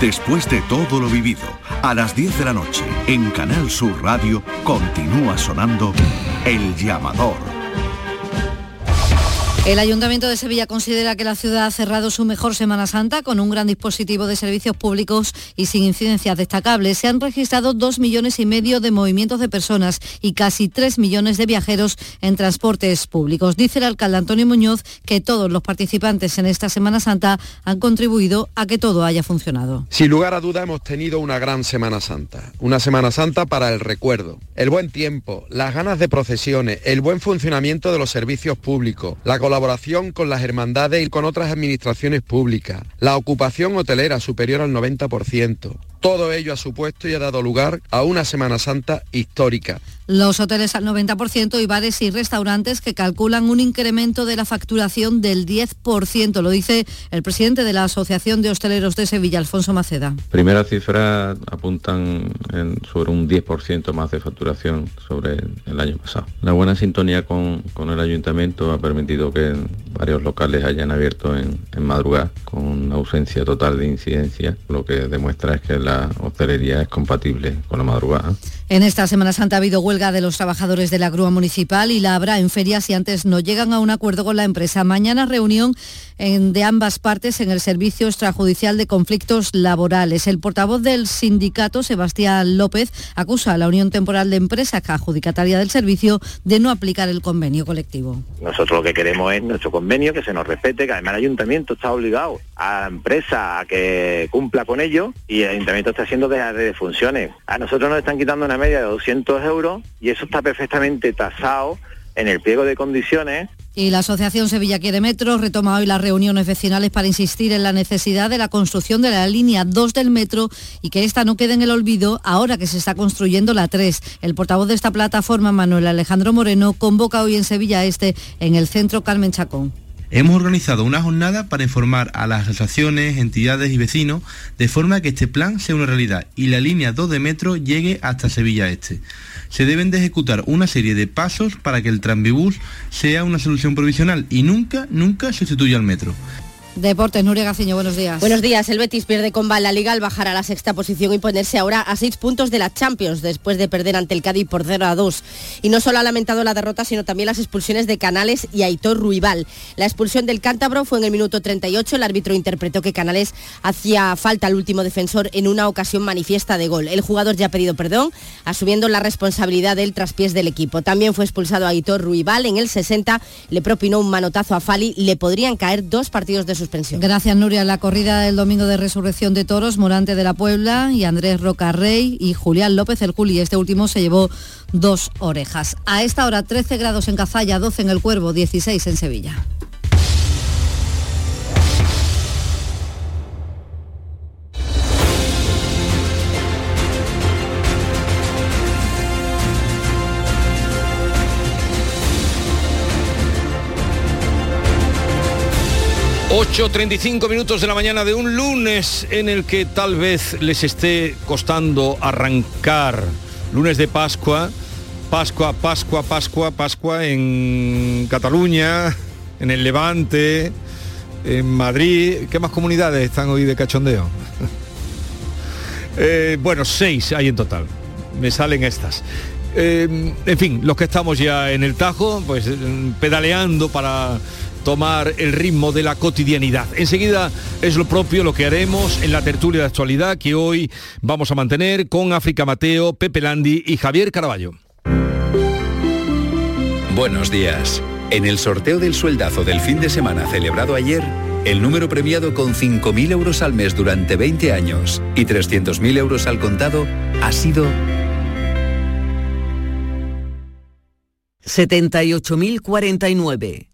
Después de todo lo vivido, a las 10 de la noche, en Canal Sur Radio, continúa sonando El Llamador. El Ayuntamiento de Sevilla considera que la ciudad ha cerrado su mejor Semana Santa con un gran dispositivo de servicios públicos y sin incidencias destacables. Se han registrado dos millones y medio de movimientos de personas y casi tres millones de viajeros en transportes públicos. Dice el alcalde Antonio Muñoz que todos los participantes en esta Semana Santa han contribuido a que todo haya funcionado. Sin lugar a duda hemos tenido una gran Semana Santa. Una Semana Santa para el recuerdo, el buen tiempo, las ganas de procesiones, el buen funcionamiento de los servicios públicos, la colaboración con las hermandades y con otras administraciones públicas, la ocupación hotelera superior al 90%. Todo ello ha supuesto y ha dado lugar a una Semana Santa histórica. Los hoteles al 90% y bares y restaurantes que calculan un incremento de la facturación del 10%, lo dice el presidente de la Asociación de Hosteleros de Sevilla, Alfonso Maceda. Primeras cifras apuntan en sobre un 10% más de facturación sobre el año pasado. La buena sintonía con, con el ayuntamiento ha permitido que varios locales hayan abierto en, en madrugada con ausencia total de incidencia, lo que demuestra es que la hostelería es compatible con la madrugada. En esta Semana Santa ha habido huelga de los trabajadores de la grúa municipal y la habrá en ferias si antes no llegan a un acuerdo con la empresa. Mañana reunión de ambas partes en el Servicio Extrajudicial de Conflictos Laborales. El portavoz del sindicato, Sebastián López, acusa a la Unión Temporal de Empresas, adjudicataria del servicio, de no aplicar el convenio colectivo. Nosotros lo que queremos es nuestro convenio, que se nos respete, que además el ayuntamiento está obligado a la empresa a que cumpla con ello y el ayuntamiento está haciendo de, de funciones. A nosotros nos están quitando una media de 200 euros y eso está perfectamente tasado en el pliego de condiciones y la Asociación Sevilla Quiere Metro retoma hoy las reuniones vecinales para insistir en la necesidad de la construcción de la línea 2 del metro y que esta no quede en el olvido ahora que se está construyendo la 3. El portavoz de esta plataforma, Manuel Alejandro Moreno, convoca hoy en Sevilla Este, en el centro Carmen Chacón Hemos organizado una jornada para informar a las asociaciones, entidades y vecinos de forma que este plan sea una realidad y la línea 2 de metro llegue hasta Sevilla Este. Se deben de ejecutar una serie de pasos para que el tranvibús sea una solución provisional y nunca, nunca sustituya al metro. Deportes, Nuria Gaciño, buenos días. Buenos días. El Betis pierde con en la Liga al bajar a la sexta posición y ponerse ahora a seis puntos de la Champions después de perder ante el Cádiz por 0 a 2. Y no solo ha lamentado la derrota, sino también las expulsiones de Canales y Aitor Ruibal. La expulsión del cántabro fue en el minuto 38. El árbitro interpretó que Canales hacía falta al último defensor en una ocasión manifiesta de gol. El jugador ya ha pedido perdón, asumiendo la responsabilidad del traspiés del equipo. También fue expulsado Aitor Ruibal. En el 60 le propinó un manotazo a Fali. Le podrían caer dos partidos de su Gracias, Nuria. La corrida del domingo de resurrección de toros, Morante de la Puebla y Andrés Rocarrey y Julián López el Juli. Este último se llevó dos orejas. A esta hora 13 grados en Cazalla, 12 en el Cuervo, 16 en Sevilla. 8.35 minutos de la mañana de un lunes en el que tal vez les esté costando arrancar. Lunes de Pascua, Pascua, Pascua, Pascua, Pascua en Cataluña, en el Levante, en Madrid. ¿Qué más comunidades están hoy de cachondeo? [laughs] Eh, bueno, seis hay en total. Me salen estas. Eh, en fin, los que estamos ya en el Tajo, pues pedaleando para tomar el ritmo de la cotidianidad. Enseguida es lo propio lo que haremos en la tertulia de actualidad que hoy vamos a mantener con África Mateo, Pepe Landi y Javier Caraballo. Buenos días. En el sorteo del sueldazo del fin de semana celebrado ayer, el número premiado con 5.000 euros al mes durante 20 años y 300.000 euros al contado ha sido 78.049.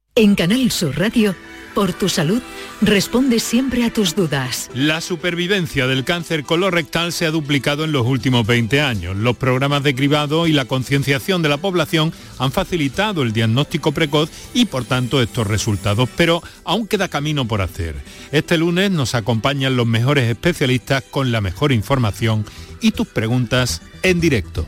En Canal Sur Radio por tu salud, responde siempre a tus dudas. La supervivencia del cáncer colorectal se ha duplicado en los últimos 20 años. Los programas de cribado y la concienciación de la población han facilitado el diagnóstico precoz y por tanto estos resultados, pero aún queda camino por hacer. Este lunes nos acompañan los mejores especialistas con la mejor información y tus preguntas en directo.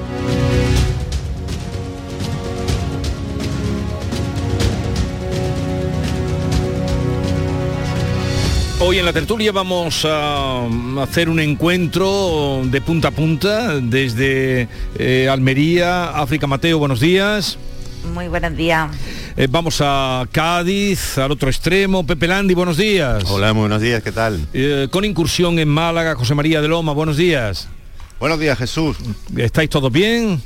Hoy en la tertulia vamos a hacer un encuentro de punta a punta desde eh, Almería, África Mateo, buenos días. Muy buenos días. Eh, vamos a Cádiz, al otro extremo. Pepe Landi, buenos días. Hola, buenos días, ¿qué tal? Eh, con incursión en Málaga, José María de Loma, buenos días. Buenos días, Jesús. ¿Estáis todos bien?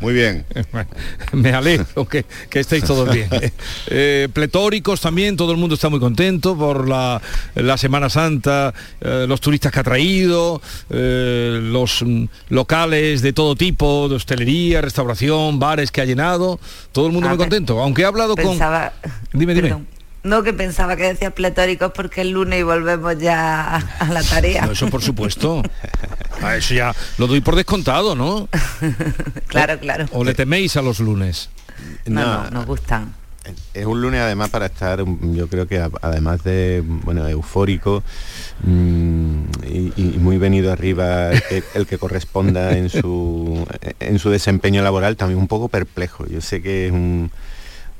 Muy bien. [laughs] Me alegro que, estéis todos bien. [laughs] Eh, pletóricos también, todo el mundo está muy contento por la, Semana Santa, eh, los turistas que ha traído, eh, los mm, locales de todo tipo, de hostelería, restauración, bares que ha llenado, todo el mundo muy contento. Aunque he hablado con... Dime, dime. No, que pensaba que decía pletóricos porque el lunes y volvemos ya a la tarea. No, eso por supuesto. A [laughs] eso ya lo doy por descontado, ¿no? [laughs] claro, claro. ¿O le teméis a los lunes? No, no, nos gustan. Es un lunes además para estar, yo creo que además de, bueno, eufórico mm, y, y muy venido arriba el que, el que corresponda en su, en su desempeño laboral, también un poco perplejo. Yo sé que es un,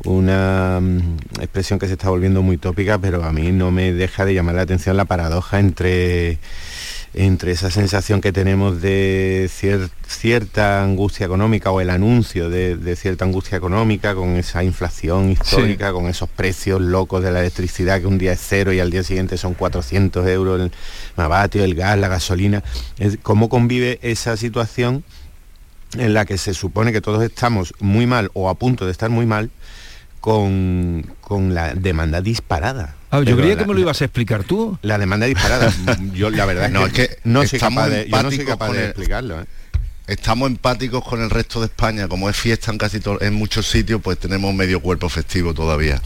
una mm, expresión que se está volviendo muy tópica, pero a mí no me deja de llamar la atención la paradoja entre entre esa sensación que tenemos de cier- cierta angustia económica o el anuncio de, de cierta angustia económica con esa inflación histórica, con esos precios locos de la electricidad que un día es cero y al día siguiente son 400 euros el megavatio, el gas, la gasolina. ¿Cómo convive esa situación en la que se supone que todos estamos muy mal o a punto de estar muy mal con, con la demanda disparada? Ah, yo creía que me lo ibas a explicar tú. la demanda disparada. [laughs] Yo la verdad No, es que, es que no soy estamos capaz de, yo no soy empáticos capaz con de el- explicarlo. ¿eh? Estamos empáticos con el resto de España, como es fiesta en casi en muchos sitios, pues tenemos medio cuerpo festivo todavía.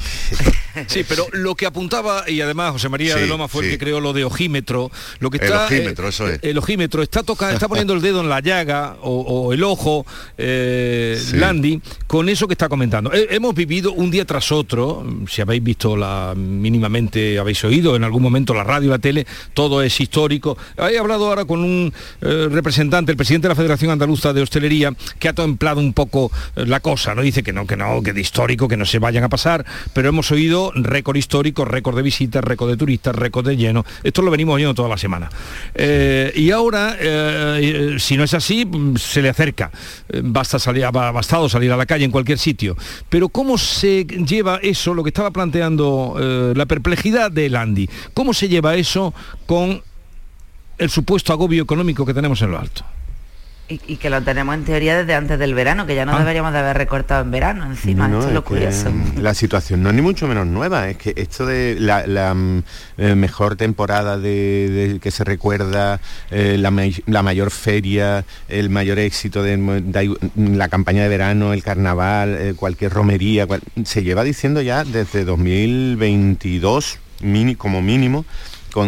Sí, pero [laughs] lo que apuntaba, y además José María Sí, de Loma fue el que creó lo de ojímetro, lo que El está... ojímetro, eso es. El ojímetro está tocando, está [laughs] poniendo el dedo en la llaga o, o el ojo, eh, Sí. Landy, con eso que está comentando. Eh, hemos vivido un día tras otro, si habéis visto la mínimamente, habéis oído en algún momento la radio, la tele, todo es histórico. He hablado ahora con un eh, representante, el presidente de la Federación Andaluza de Hostelería, que ha templado un poco eh, la cosa, ¿no? Dice que no, que no, que de histórico, que no se vayan a pasar, pero hemos oído récord histórico, récord de visitas, récord de turistas, récord de lleno. Esto lo venimos oyendo toda la semana. Eh, y ahora, eh, eh, si no es así, se le acerca. Basta salir, bastado salir a la calle en cualquier sitio. Pero ¿cómo se lleva eso, lo que estaba planteando la perplejidad de Andy? ¿Cómo se lleva eso con el supuesto agobio económico que tenemos en lo alto? Y, y que lo tenemos en teoría desde antes del verano, que ya no Ah. deberíamos de haber recortado en verano encima. No, Esto es lo curioso. mm, la situación no es ni mucho menos nueva, es que esto de la, la, mm, eh, mejor temporada de, de- que se recuerda, eh, la, may- la mayor feria, el mayor éxito de, de- la campaña de verano, el carnaval, eh, cualquier romería, cual- se lleva diciendo ya desde 2022 mini, como mínimo.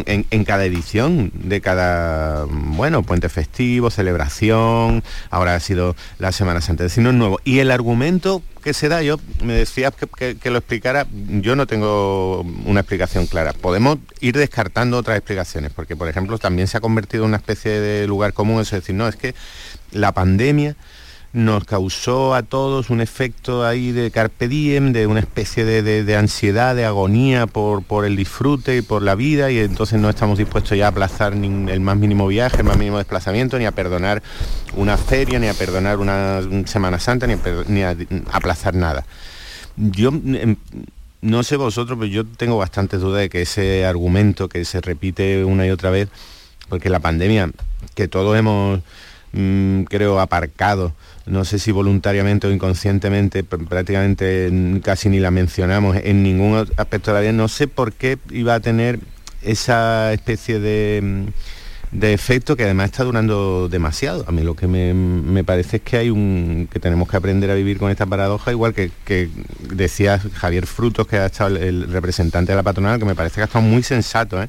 En, cada edición de cada, bueno, puente festivo, celebración, ahora ha sido la Semana Santa, es decir, es nuevo. Y el argumento que se da, yo me decías que, que- que lo explicara, yo no tengo una explicación clara. Podemos ir descartando otras explicaciones, porque por ejemplo también se ha convertido en una especie de lugar común, eso es decir, no, es que la pandemia nos causó a todos un efecto ahí de carpe diem, de una especie de, de- de ansiedad, de agonía por, por el disfrute y por la vida, y entonces no estamos dispuestos ya a aplazar ni el más mínimo viaje, el más mínimo desplazamiento, ni a perdonar una feria, ni a perdonar una Semana Santa, ni a, ni a aplazar nada. Yo em, no sé vosotros, pero yo tengo bastantes dudas de que ese argumento que se repite una y otra vez, porque la pandemia que todos hemos, mm, creo, aparcado, no sé si voluntariamente o inconscientemente, pr- prácticamente mm, casi ni la mencionamos en ningún aspecto de la vida, no sé por qué iba a tener esa especie de... mm, de efecto que además está durando demasiado. A mí lo que me, me parece es que hay un que tenemos que aprender a vivir con esta paradoja, igual que, que decía Javier Frutos, que ha estado el, el representante de la patronal, que me parece que ha estado muy sensato, ¿eh?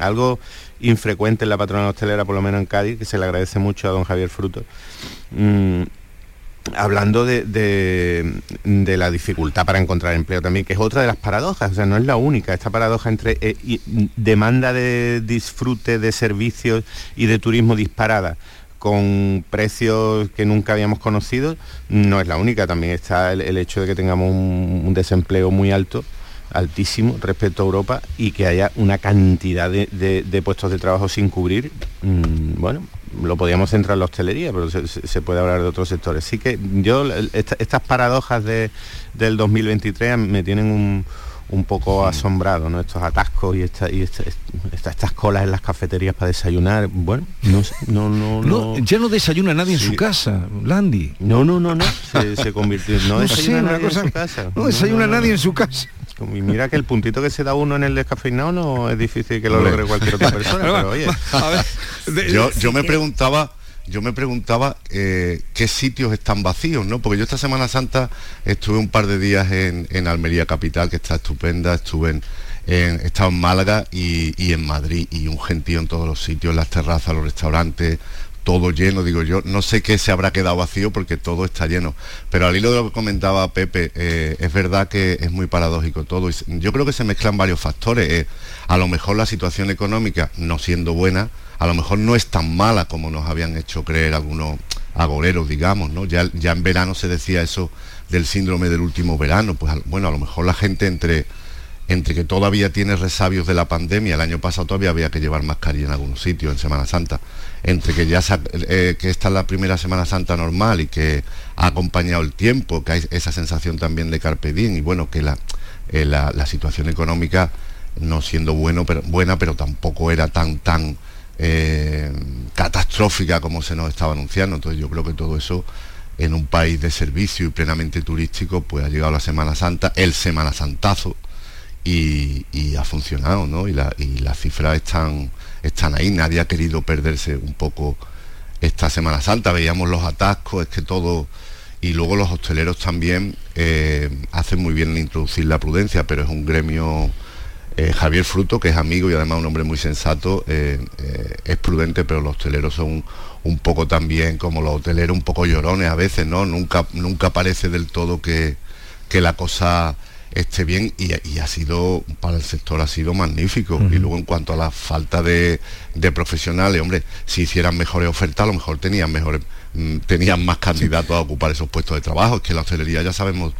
algo infrecuente en la patronal hostelera, por lo menos en Cádiz, que se le agradece mucho a don Javier Frutos. Mm, hablando de, de- la dificultad para encontrar empleo también, que es otra de las paradojas, o sea, no es la única, esta paradoja entre eh, y- demanda de disfrute de servicios y de turismo disparada con precios que nunca habíamos conocido, no es la única, también está el, hecho de que tengamos un, desempleo muy alto altísimo respecto a Europa y que haya una cantidad de, de- de puestos de trabajo sin cubrir, mm, bueno, lo podíamos centrar en la hostelería, pero se, puede hablar de otros sectores. Así que yo, esta- estas paradojas de, del 2023 me tienen un, un poco asombrado, ¿no? Estos atascos y, esta, y esta- esta- estas colas en las cafeterías para desayunar, bueno, no no, no, [laughs] No, no. ya no desayuna nadie en su casa, Landy. No, no, no, no. Se, se convirtió. No, [laughs] desayuna sé, una nadie en cosa- su casa. no desayuna nadie en su casa. Y mira que el puntito que se da uno en el descafeinado no es difícil que lo logre cualquier otra persona, [laughs] Pero pero oye. yo, yo me preguntaba yo me preguntaba eh, qué sitios están vacíos, ¿no? Porque yo esta Semana Santa estuve un par de días en, en Almería Capital, que está estupenda, estuve en, en, he estado en Málaga y, y en Madrid, y un gentío en todos los sitios, las terrazas, los restaurantes, todo lleno, digo yo, no sé qué se habrá quedado vacío porque todo está lleno. Pero al hilo de lo que comentaba Pepe, eh, es verdad que es muy paradójico todo. Yo creo que se mezclan varios factores. Eh, a lo mejor la situación económica, no siendo buena, a lo mejor no es tan mala como nos habían hecho creer algunos agoreros, digamos, ¿no? Ya, ya en verano se decía eso del síndrome del último verano. Pues bueno, a lo mejor la gente entre entre que todavía tiene resabios de la pandemia, el año pasado todavía había que llevar mascarilla en algunos sitios, en Semana Santa, entre que ya eh, que esta es la primera Semana Santa normal y que ha acompañado el tiempo, que hay esa sensación también de carpe y bueno, que la, eh, la, la, situación económica no siendo buena, pero tampoco era tan, tan eh, catastrófica como se nos estaba anunciando. Entonces yo creo que todo eso en un país de servicio y plenamente turístico, pues ha llegado la Semana Santa, el Semana Santazo, y, ha funcionado, ¿no? Y, la, y las cifras están, están ahí, nadie ha querido perderse un poco esta Semana Santa, veíamos los atascos, es que todo, y luego los hosteleros también eh, hacen muy bien en introducir la prudencia, pero es un gremio, eh, Javier Fruto, que es amigo y además un hombre muy sensato, eh, es prudente, pero los hosteleros son un poco también como los hoteleros, un poco llorones a veces, ¿no? Nunca, nunca parece del todo que, que la cosa esté bien y, y, ha sido para el sector ha sido magnífico uh -huh. y luego en cuanto a la falta de, de, profesionales hombre si hicieran mejores ofertas a lo mejor tenían mejores mm, tenían más candidatos sí. a ocupar esos puestos de trabajo es que la hostelería ya sabemos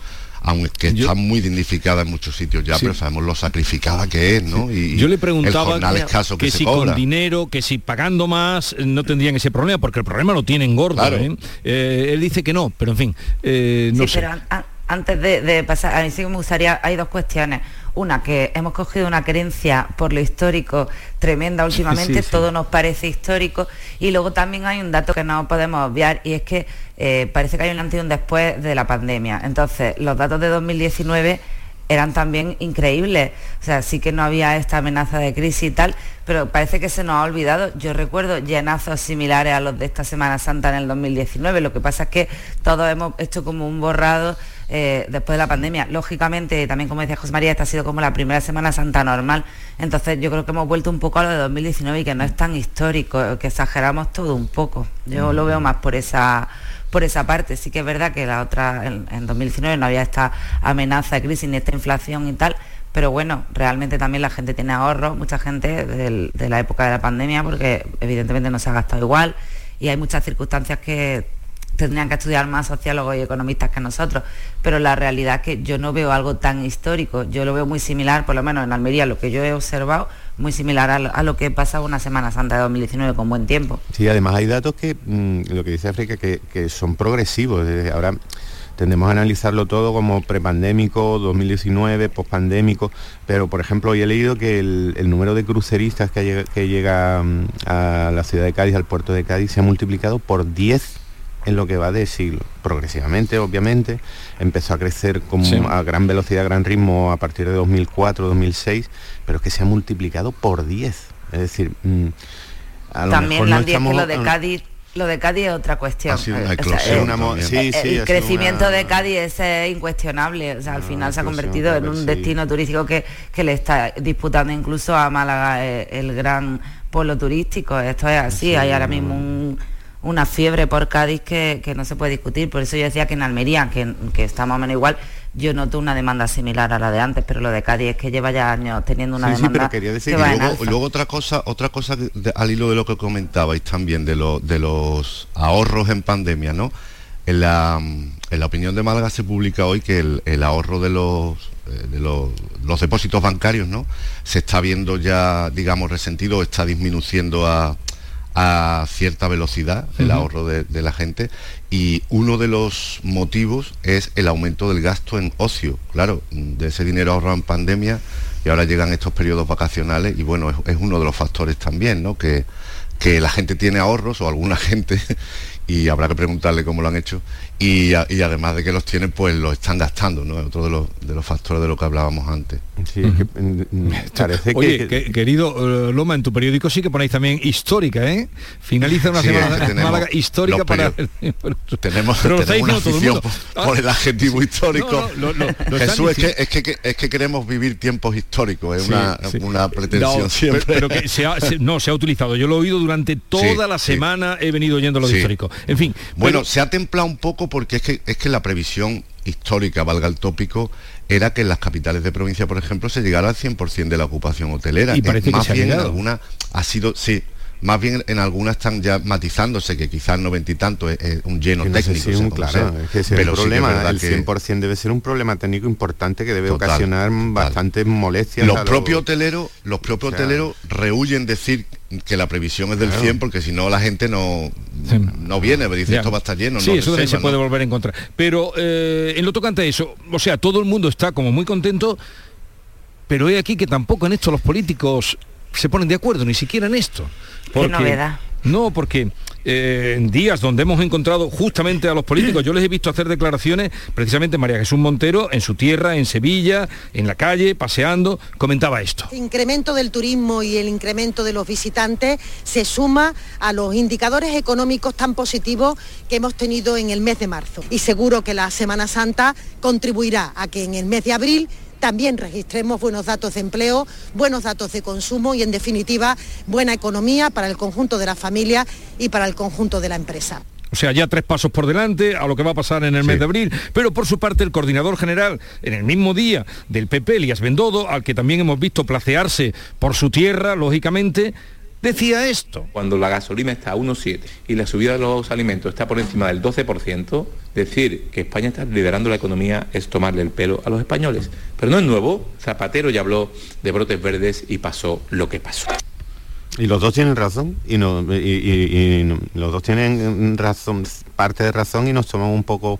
aunque yo, está muy dignificada en muchos sitios ya, sí. pero sabemos lo sacrificada que es, ¿no? Y, yo le preguntaba que, que, que, si cobra. con dinero, que si pagando más no tendrían ese problema, porque el problema lo tienen gordo. Claro. ¿eh? Eh, él dice que no, pero en fin, eh, no sí, sé. Pero, antes de, de, pasar, a mí sí me gustaría, hay dos cuestiones. Una, que hemos cogido una creencia por lo histórico tremenda [laughs] últimamente, sí, sí. todo nos parece histórico. Y luego también hay un dato que no podemos obviar y es que eh, parece que hay un antes y un después de la pandemia. Entonces, los datos de 2019 eran también increíbles. O sea, sí que no había esta amenaza de crisis y tal, pero parece que se nos ha olvidado. Yo recuerdo llenazos similares a los de esta Semana Santa en el 2019. Lo que pasa es que todos hemos hecho como un borrado eh, después de la pandemia. Lógicamente, también como decía José María, esta ha sido como la primera Semana Santa normal. Entonces yo creo que hemos vuelto un poco a lo de 2019 y que no es tan histórico, que exageramos todo un poco. Yo mm. lo veo más por esa por esa parte. Sí que es verdad que la otra, en, en 2019 no había esta amenaza de crisis ni esta inflación y tal, pero bueno, realmente también la gente tiene ahorros, mucha gente de, de la época de la pandemia, porque evidentemente no se ha gastado igual y hay muchas circunstancias que tendrían que estudiar más sociólogos y economistas que nosotros, pero la realidad es que yo no veo algo tan histórico, yo lo veo muy similar, por lo menos en Almería, lo que yo he observado, muy similar a, lo que pasa una Semana Santa de 2019 con buen tiempo. Sí, además hay datos que, mmm, lo que dice África, que, son progresivos, ahora tendemos a analizarlo todo como prepandémico, 2019, pospandémico, pero por ejemplo hoy he leído que el, número de cruceristas que llega, que llega mm, a la ciudad de Cádiz, al puerto de Cádiz, se ha multiplicado por 10 en lo que va de siglo. Progresivamente, obviamente, empezó a crecer con, sí. a gran velocidad, a gran ritmo a partir de 2004, 2006, pero es que se ha multiplicado por 10. Es decir, mmm, a lo También la no estamos, que lo de Cádiz lo de Cádiz es otra cuestión. Sido, o sea, el, una, sí, el, sí, el crecimiento una... de Cádiz es incuestionable. O sea, al no, final se ha convertido en un sí. destino turístico que, que, le está disputando incluso a Málaga el, eh, el gran polo turístico. Esto es así. Hay ahora mismo un una fiebre por Cádiz que, que, no se puede discutir. Por eso yo decía que en Almería, que, que, está más o menos igual, yo noto una demanda similar a la de antes, pero lo de Cádiz es que lleva ya años teniendo una sí, demanda. Sí, pero quería decir que, que luego, luego, otra cosa, otra cosa de, al hilo de lo que comentabais también, de, lo, de los ahorros en pandemia, ¿no? En la, en la opinión de Málaga se publica hoy que el, el ahorro de los eh, de los, los, depósitos bancarios, ¿no? Se está viendo ya, digamos, resentido, está disminuyendo a, a cierta velocidad el uh -huh. ahorro de, de, la gente y uno de los motivos es el aumento del gasto en ocio, claro, de ese dinero ahorrado en pandemia y ahora llegan estos periodos vacacionales y bueno, es, es uno de los factores también, ¿no? Que, que la gente tiene ahorros o alguna [laughs] gente y habrá que preguntarle cómo lo han hecho y, además de que los tienen pues los están gastando no es otro de los, de los factores de lo que hablábamos antes Sí, que, mm, mm, parece Oye, que, que- querido eh, Loma, en tu periódico sí que ponéis también histórica, ¿eh? Finaliza una Sí, es semana que en tenemos Málaga histórica los para... [laughs] tenemos, tenemos una diciendo todo el afición por, Ah. [laughs] por el adjetivo histórico No, no, Jesús es que, es que es que queremos vivir tiempos históricos es Sí, una, sí. una pretensión No, siempre Pero, pero que se ha, se- no, se ha utilizado. Yo lo he oído durante toda la sí. semana, he venido oyendo lo de Sí. histórico. En fin. Bueno, pero- se ha templado un poco porque es que es que la previsión histórica, valga el tópico, era que en las capitales de provincia, por ejemplo, se llegara al 100% de la ocupación hotelera. Y parece que más se ha bien en llegado. algunas ha sido, sí, más bien en algunas están ya matizándose que quizás noventa y tanto es, es un lleno que no sé técnico. si un- claro, sea. es que el Pero sí que es problema, verdad el que 100% debe ser un problema técnico importante que debe Total, ocasionar bastantes molestias. los propios hoteleros, los propios O sea, hoteleros rehuyen decir que la previsión es del Claro. 100 porque si no la gente no, no viene, me dice Ya. esto va a estar lleno. Sí, no eso también se reserva, puede ¿no? volver a encontrar. Pero eh, en lo tocante a eso, o sea, todo el mundo está como muy contento, pero he aquí que tampoco en esto los políticos se ponen de acuerdo, ni siquiera en esto. Qué novedad. No, porque eh, en días donde hemos encontrado justamente a los políticos, yo les he visto hacer declaraciones, precisamente María Jesús Montero, en su tierra, en Sevilla, en la calle, paseando, comentaba esto. El incremento del turismo y el incremento de los visitantes se suma a los indicadores económicos tan positivos que hemos tenido en el mes de marzo. Y seguro que la Semana Santa contribuirá a que en el mes de abril también registremos buenos datos de empleo, buenos datos de consumo y, en definitiva, buena economía para el conjunto de la familia y para el conjunto de la empresa. O sea, ya tres pasos por delante a lo que va a pasar en el mes de abril. Pero por su parte, el coordinador general, en el mismo día del PP, Elías Bendodo, al que también hemos visto placearse por su tierra, lógicamente, decía esto. Cuando la gasolina está a 1,7 y la subida de los alimentos está por encima del 12%, decir que España está liderando la economía es tomarle el pelo a los españoles. Pero no es nuevo. Zapatero ya habló de brotes verdes y pasó lo que pasó. Y los dos tienen razón, y, no, y, y- y no- los dos tienen razón, parte de razón y nos toman un poco,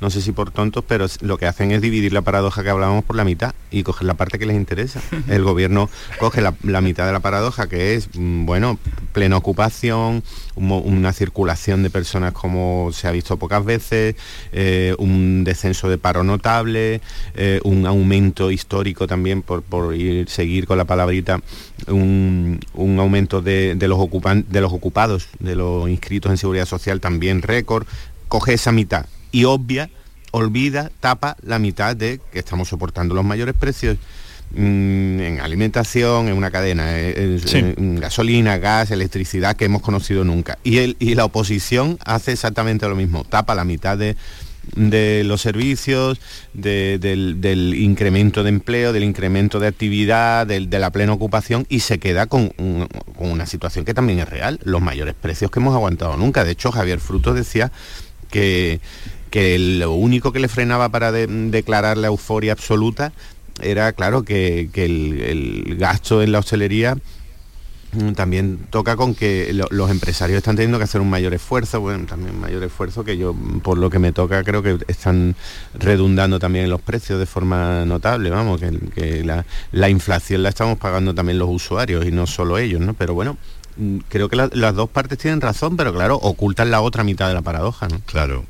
no sé si por tontos, pero lo que hacen es dividir la paradoja que hablábamos por la mitad y coger la parte que les interesa. [laughs] El gobierno coge la, la mitad de la paradoja, que es, mm, bueno, plena ocupación, una circulación de personas como se ha visto pocas veces, eh, un descenso de paro notable, eh, un aumento histórico también, por, por ir- seguir con la palabrita, un, un aumento de, de los ocupan- de los ocupados, de los inscritos en seguridad social también récord, coge esa mitad y obvia, olvida, tapa la mitad de que estamos soportando los mayores precios mm, en alimentación, en una cadena, eh, en, Sí. en gasolina, gas, electricidad que hemos conocido nunca. Y, el, y la oposición hace exactamente lo mismo, tapa la mitad de, de los servicios, de- del, del incremento de empleo, del incremento de actividad, del- de la plena ocupación y se queda con, un- con una situación que también es real, los mayores precios que hemos aguantado nunca. De hecho, Javier Frutos decía que, que lo único que le frenaba para de- declarar la euforia absoluta era, claro, que, el, gasto en la hostelería mm, también toca con que lo- los empresarios están teniendo que hacer un mayor esfuerzo, bueno, también mayor esfuerzo que yo, mm, por lo que me toca, creo que están redundando también en los precios de forma notable, vamos, que, la, la inflación la estamos pagando también los usuarios y no solo ellos, ¿no? Pero bueno, mm, creo que la- las dos partes tienen razón, pero claro, ocultan la otra mitad de la paradoja, ¿no? Claro.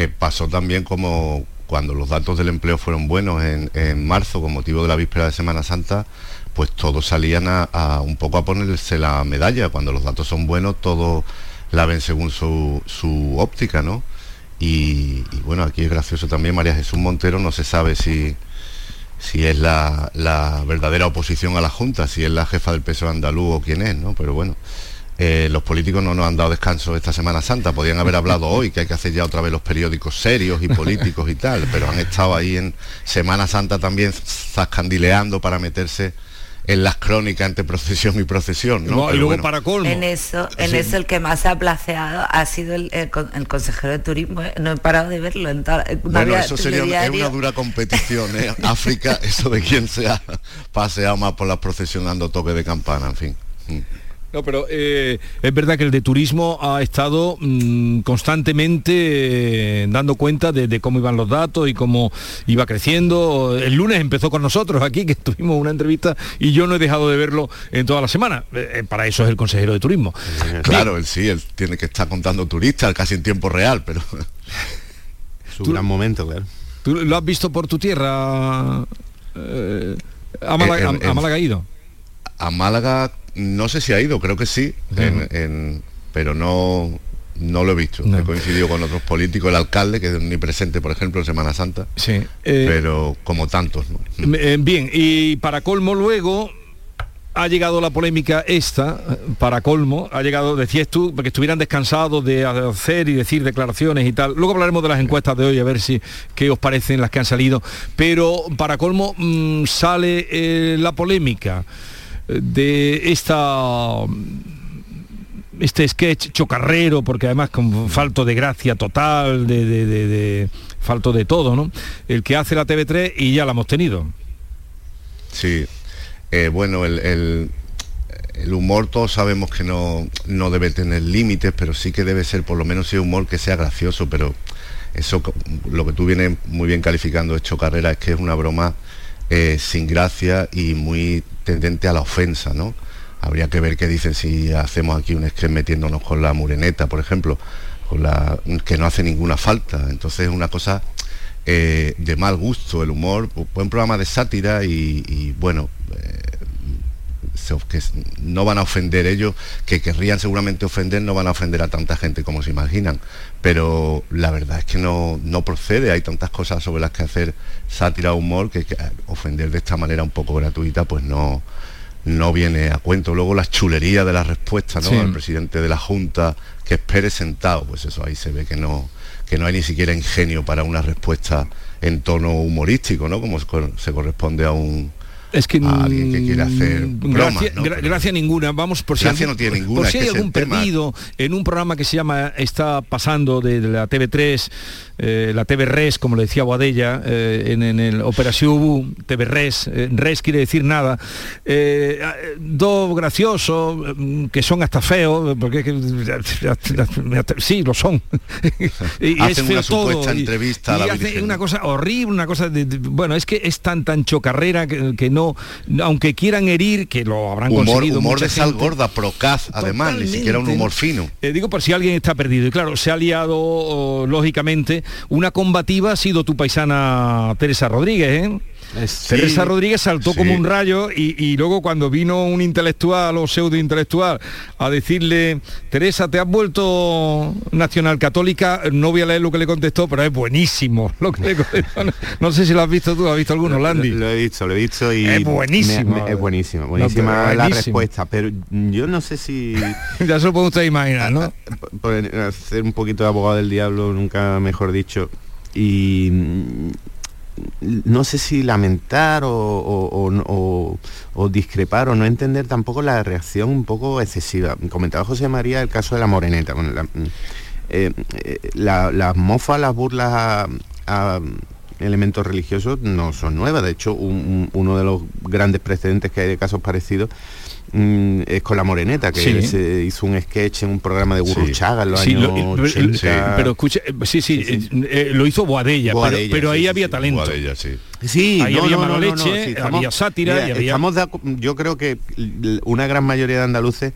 Eh, pasó también como cuando los datos del empleo fueron buenos en, en marzo con motivo de la víspera de Semana Santa, pues todos salían a, un poco a ponerse la medalla. Cuando los datos son buenos, todos la ven según su, su óptica, ¿no? Y, bueno, aquí es gracioso también, María Jesús Montero no se sabe si, si es la, la verdadera oposición a la Junta, si es la jefa del peso andaluz o quién es, ¿no? Pero bueno, eh, los políticos no nos han dado descanso esta Semana Santa, podían haber hablado hoy, que hay que hacer ya otra vez los periódicos serios y políticos y tal, pero han estado ahí en Semana Santa también zascandileando para meterse en las crónicas entre procesión y procesión, ¿no? No, y luego bueno, para colmo. En eso, en Sí. eso el que más se ha placeado ha sido el, el con- el consejero de turismo. ¿eh? No he parado de verlo en toda en una Bueno, vía- eso sería una, es telediario. una dura competición, ¿eh? [laughs] África, eso de quién se ha paseado más por las procesionando toque de campana, en fin. Mm. No, pero eh, es verdad que el de turismo ha estado mm, constantemente eh, dando cuenta de, de cómo iban los datos y cómo iba creciendo. El lunes empezó con nosotros aquí, [laughs] que tuvimos una entrevista y yo no he dejado de verlo en toda la semana. Eh, para eso es el consejero de turismo. Claro, él sí, él tiene que estar contando turistas casi en tiempo real, pero... [laughs] Su gran momento, claro. ¿Tú lo has visto por tu tierra? A Málaga, ido. A Málaga no sé si ha ido, creo que sí, en- en- pero no no lo he visto. He coincidido con otros políticos, el alcalde, que es ni presente, por ejemplo, en Semana Santa. Sí. Eh, pero como tantos, ¿no? Eh, Bien, y para colmo luego ha llegado la polémica esta, para colmo, ha llegado, decías tú, que estuvieran descansados de hacer y decir declaraciones y tal. Luego hablaremos de las encuestas de hoy, a ver si qué os parecen las que han salido. Pero para colmo mm, sale eh, la polémica de esta este sketch chocarrero, porque además con falto de gracia total, de, falto de todo, ¿no? El que hace la TV3 y ya la hemos tenido. Sí. Eh, bueno, el, el- humor todos sabemos que no, no debe tener límites, pero sí que debe ser por lo menos ese humor que sea gracioso, pero eso lo que tú vienes muy bien calificando de chocarrera es que es una broma eh, sin gracia y muy tendente a la ofensa, ¿no? Habría que ver qué dicen si hacemos aquí un sketch metiéndonos con la mureneta, por ejemplo, con la que no hace ninguna falta. Entonces es una cosa eh, de mal gusto, el humor, buen programa de sátira y, bueno, eh, que no van a ofender ellos, que querrían seguramente ofender, no van a ofender a tanta gente como se imaginan. Pero la verdad es que no, no procede, hay tantas cosas sobre las que hacer sátira o humor que, que ofender de esta manera un poco gratuita, pues no, no viene a cuento. Luego las chulerías de la respuesta, ¿no? Sí. Al presidente de la Junta, que espere sentado, pues eso ahí se ve que no, que no hay ni siquiera ingenio para una respuesta en tono humorístico, ¿no? Como se corresponde a un Es que a alguien que hacer mm, gracia, ¿no? gra- Pero- gracia ninguna. Vamos por si Gracia algún- no tiene ninguna, Por si hay algún tema. perdido en un programa que se llama está pasando de, de la TV3 eh, la TV Res, como le decía Boadella, eh, en, en el Operación TV Res, eh, Res quiere decir nada, eh, eh, dos graciosos, mm, que son hasta feos, porque [laughs] sí, lo son. [laughs] y Hacen una supuesta todo, y- entrevista a la y hace Virgen. una cosa horrible, una cosa de, de- bueno, es que es tan tan chocarrera que, que no, aunque quieran herir, que lo habrán humor, conseguido humor mucha de sal gorda, procaz, además, ni siquiera un humor ¿no? fino. Eh, digo por si alguien está perdido. Y claro, se ha liado, oh, lógicamente, una combativa ha sido tu paisana Teresa Rodríguez, ¿eh? Teresa Rodríguez saltó sí. como un rayo y, y luego cuando vino un intelectual o pseudo intelectual a decirle, Teresa, te has vuelto nacional católica, no voy a leer lo que le contestó, pero es buenísimo [laughs] lo que le contestó. No, sé si lo has visto tú, ¿has visto alguno, Landy? Lo, lo he visto, lo he visto y Es buenísimo. me- me- es buenísimo, buenísima la buenísimo. respuesta, pero yo no sé si [laughs] ya se lo puede usted imaginar, ¿no? hacer un poquito de abogado del diablo, nunca mejor dicho, y no sé si lamentar o, discrepar o no entender tampoco la reacción un poco excesiva. Comentaba José María el caso de la moreneta. Bueno, la, mm, eh, eh, la- las mofas, las burlas a elementos religiosos no son nuevas. De hecho, un- un- uno de los grandes precedentes que hay de casos parecidos mm, es con la moreneta, que Sí. se hizo un sketch en un programa de Gurruchaga en los Sí, años lo- pero- 80. pero escucha, eh, sí, sí, eh, eh, lo hizo Boadella, pero- Boadella, pero, ahí sí, sí, había sí. talento. Boadella, sí. Sí, ahí no, había no, mala no, no, leche, sí, estamos- había sátira mira, y había... estamos de yo creo que una gran mayoría de andaluces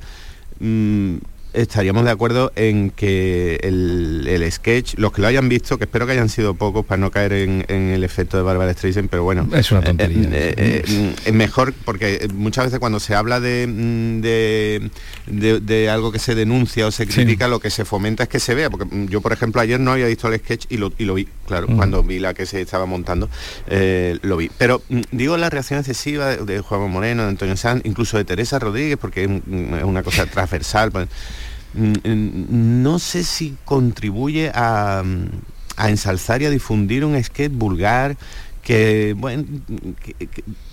mm, estaríamos de acuerdo en que el, el sketch, los que lo hayan visto, que espero que hayan sido pocos para no caer en, en el efecto de Bárbara Streisand, pero bueno. Es una eh, tontería. eh, eh, eh, es mejor porque muchas veces cuando se habla de, mm, de, de- de algo que se denuncia o se critica, lo que se fomenta es que se vea. Porque mm, yo, por ejemplo, ayer no había visto el sketch y lo, y lo vi, claro, Mm. cuando vi la que se estaba montando, eh, lo vi. Pero mm, digo la reacción excesiva de, Juan Moreno, de Antonio Sanz, incluso de Teresa Rodríguez, porque es, mm, es una cosa [laughs] transversal. Mm, no sé si contribuye a, ensalzar y a difundir un sketch vulgar que, bueno,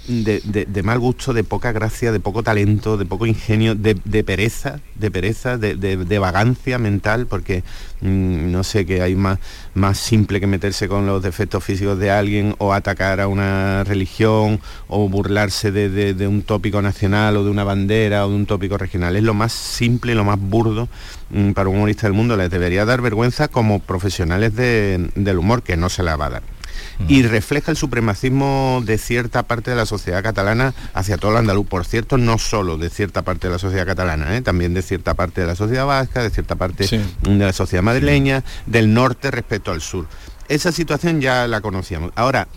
de, mal gusto, de poca gracia, de poco talento, de poco ingenio, de, pereza, de pereza, de, vagancia mental, porque mm, no sé que hay más, más simple que meterse con los defectos físicos de alguien o atacar a una religión o burlarse de, un tópico nacional o de una bandera o de un tópico regional. Es lo más simple, lo más burdo mm, para un humorista del mundo. Les debería dar vergüenza como profesionales del humor, que no se la va a dar y refleja el supremacismo de cierta parte de la sociedad catalana hacia todo el andaluz. Por cierto, no solo de cierta parte de la sociedad catalana, ¿eh? también de cierta parte de la sociedad vasca, de cierta parte de la sociedad madrileña, del norte respecto al sur. Esa situación ya la conocíamos. Ahora,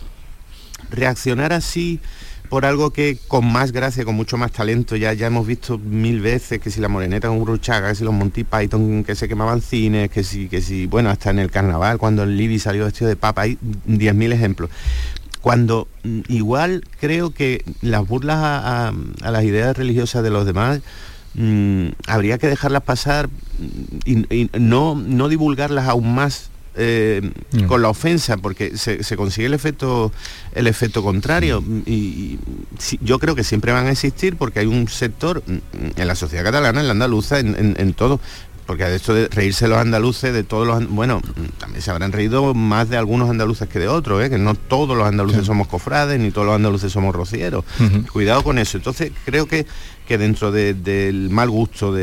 reaccionar así por algo que con más gracia, con mucho más talento, ya, ya hemos visto mil veces que si la moreneta con Gruchaga, que si los Monty Python que se quemaban cines, que si, que si, bueno, hasta en el carnaval, cuando el Libby salió vestido de papa, hay 10.000 ejemplos. Cuando mm, igual creo que las burlas a, las ideas religiosas de los demás mm, habría que dejarlas pasar y, no, no divulgarlas aún más eh, mm. con la ofensa porque se, consigue el efecto el efecto contrario. Y, yo creo que siempre van a existir porque hay un sector en la sociedad catalana en la andaluza en, todo. Porque de esto de reírse los andaluces de todos los bueno también se habrán reído más de algunos andaluces que de otros ¿eh? que no todos los andaluces somos cofrades ni todos los andaluces somos rocieros. Cuidado con eso. Entonces creo que que dentro del mal gusto, mm,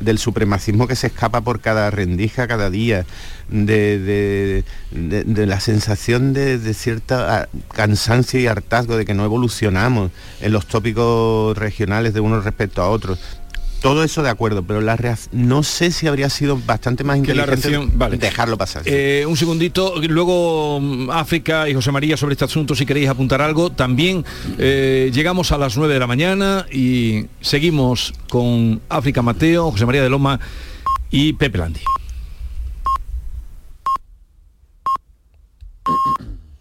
del, supremacismo que se escapa por cada rendija, cada día, de, la sensación de, cierta ah, cansancio y hartazgo de que no evolucionamos en los tópicos regionales de unos respecto a otros, todo eso de acuerdo, pero la no sé si habría sido bastante más inteligente dejarlo pasar. Eh, un segundito, luego mm, África y José María sobre este asunto, si queréis apuntar algo. También eh, llegamos a las 9 de la mañana y seguimos con África Mateo, José María de Loma y Pepe Landi.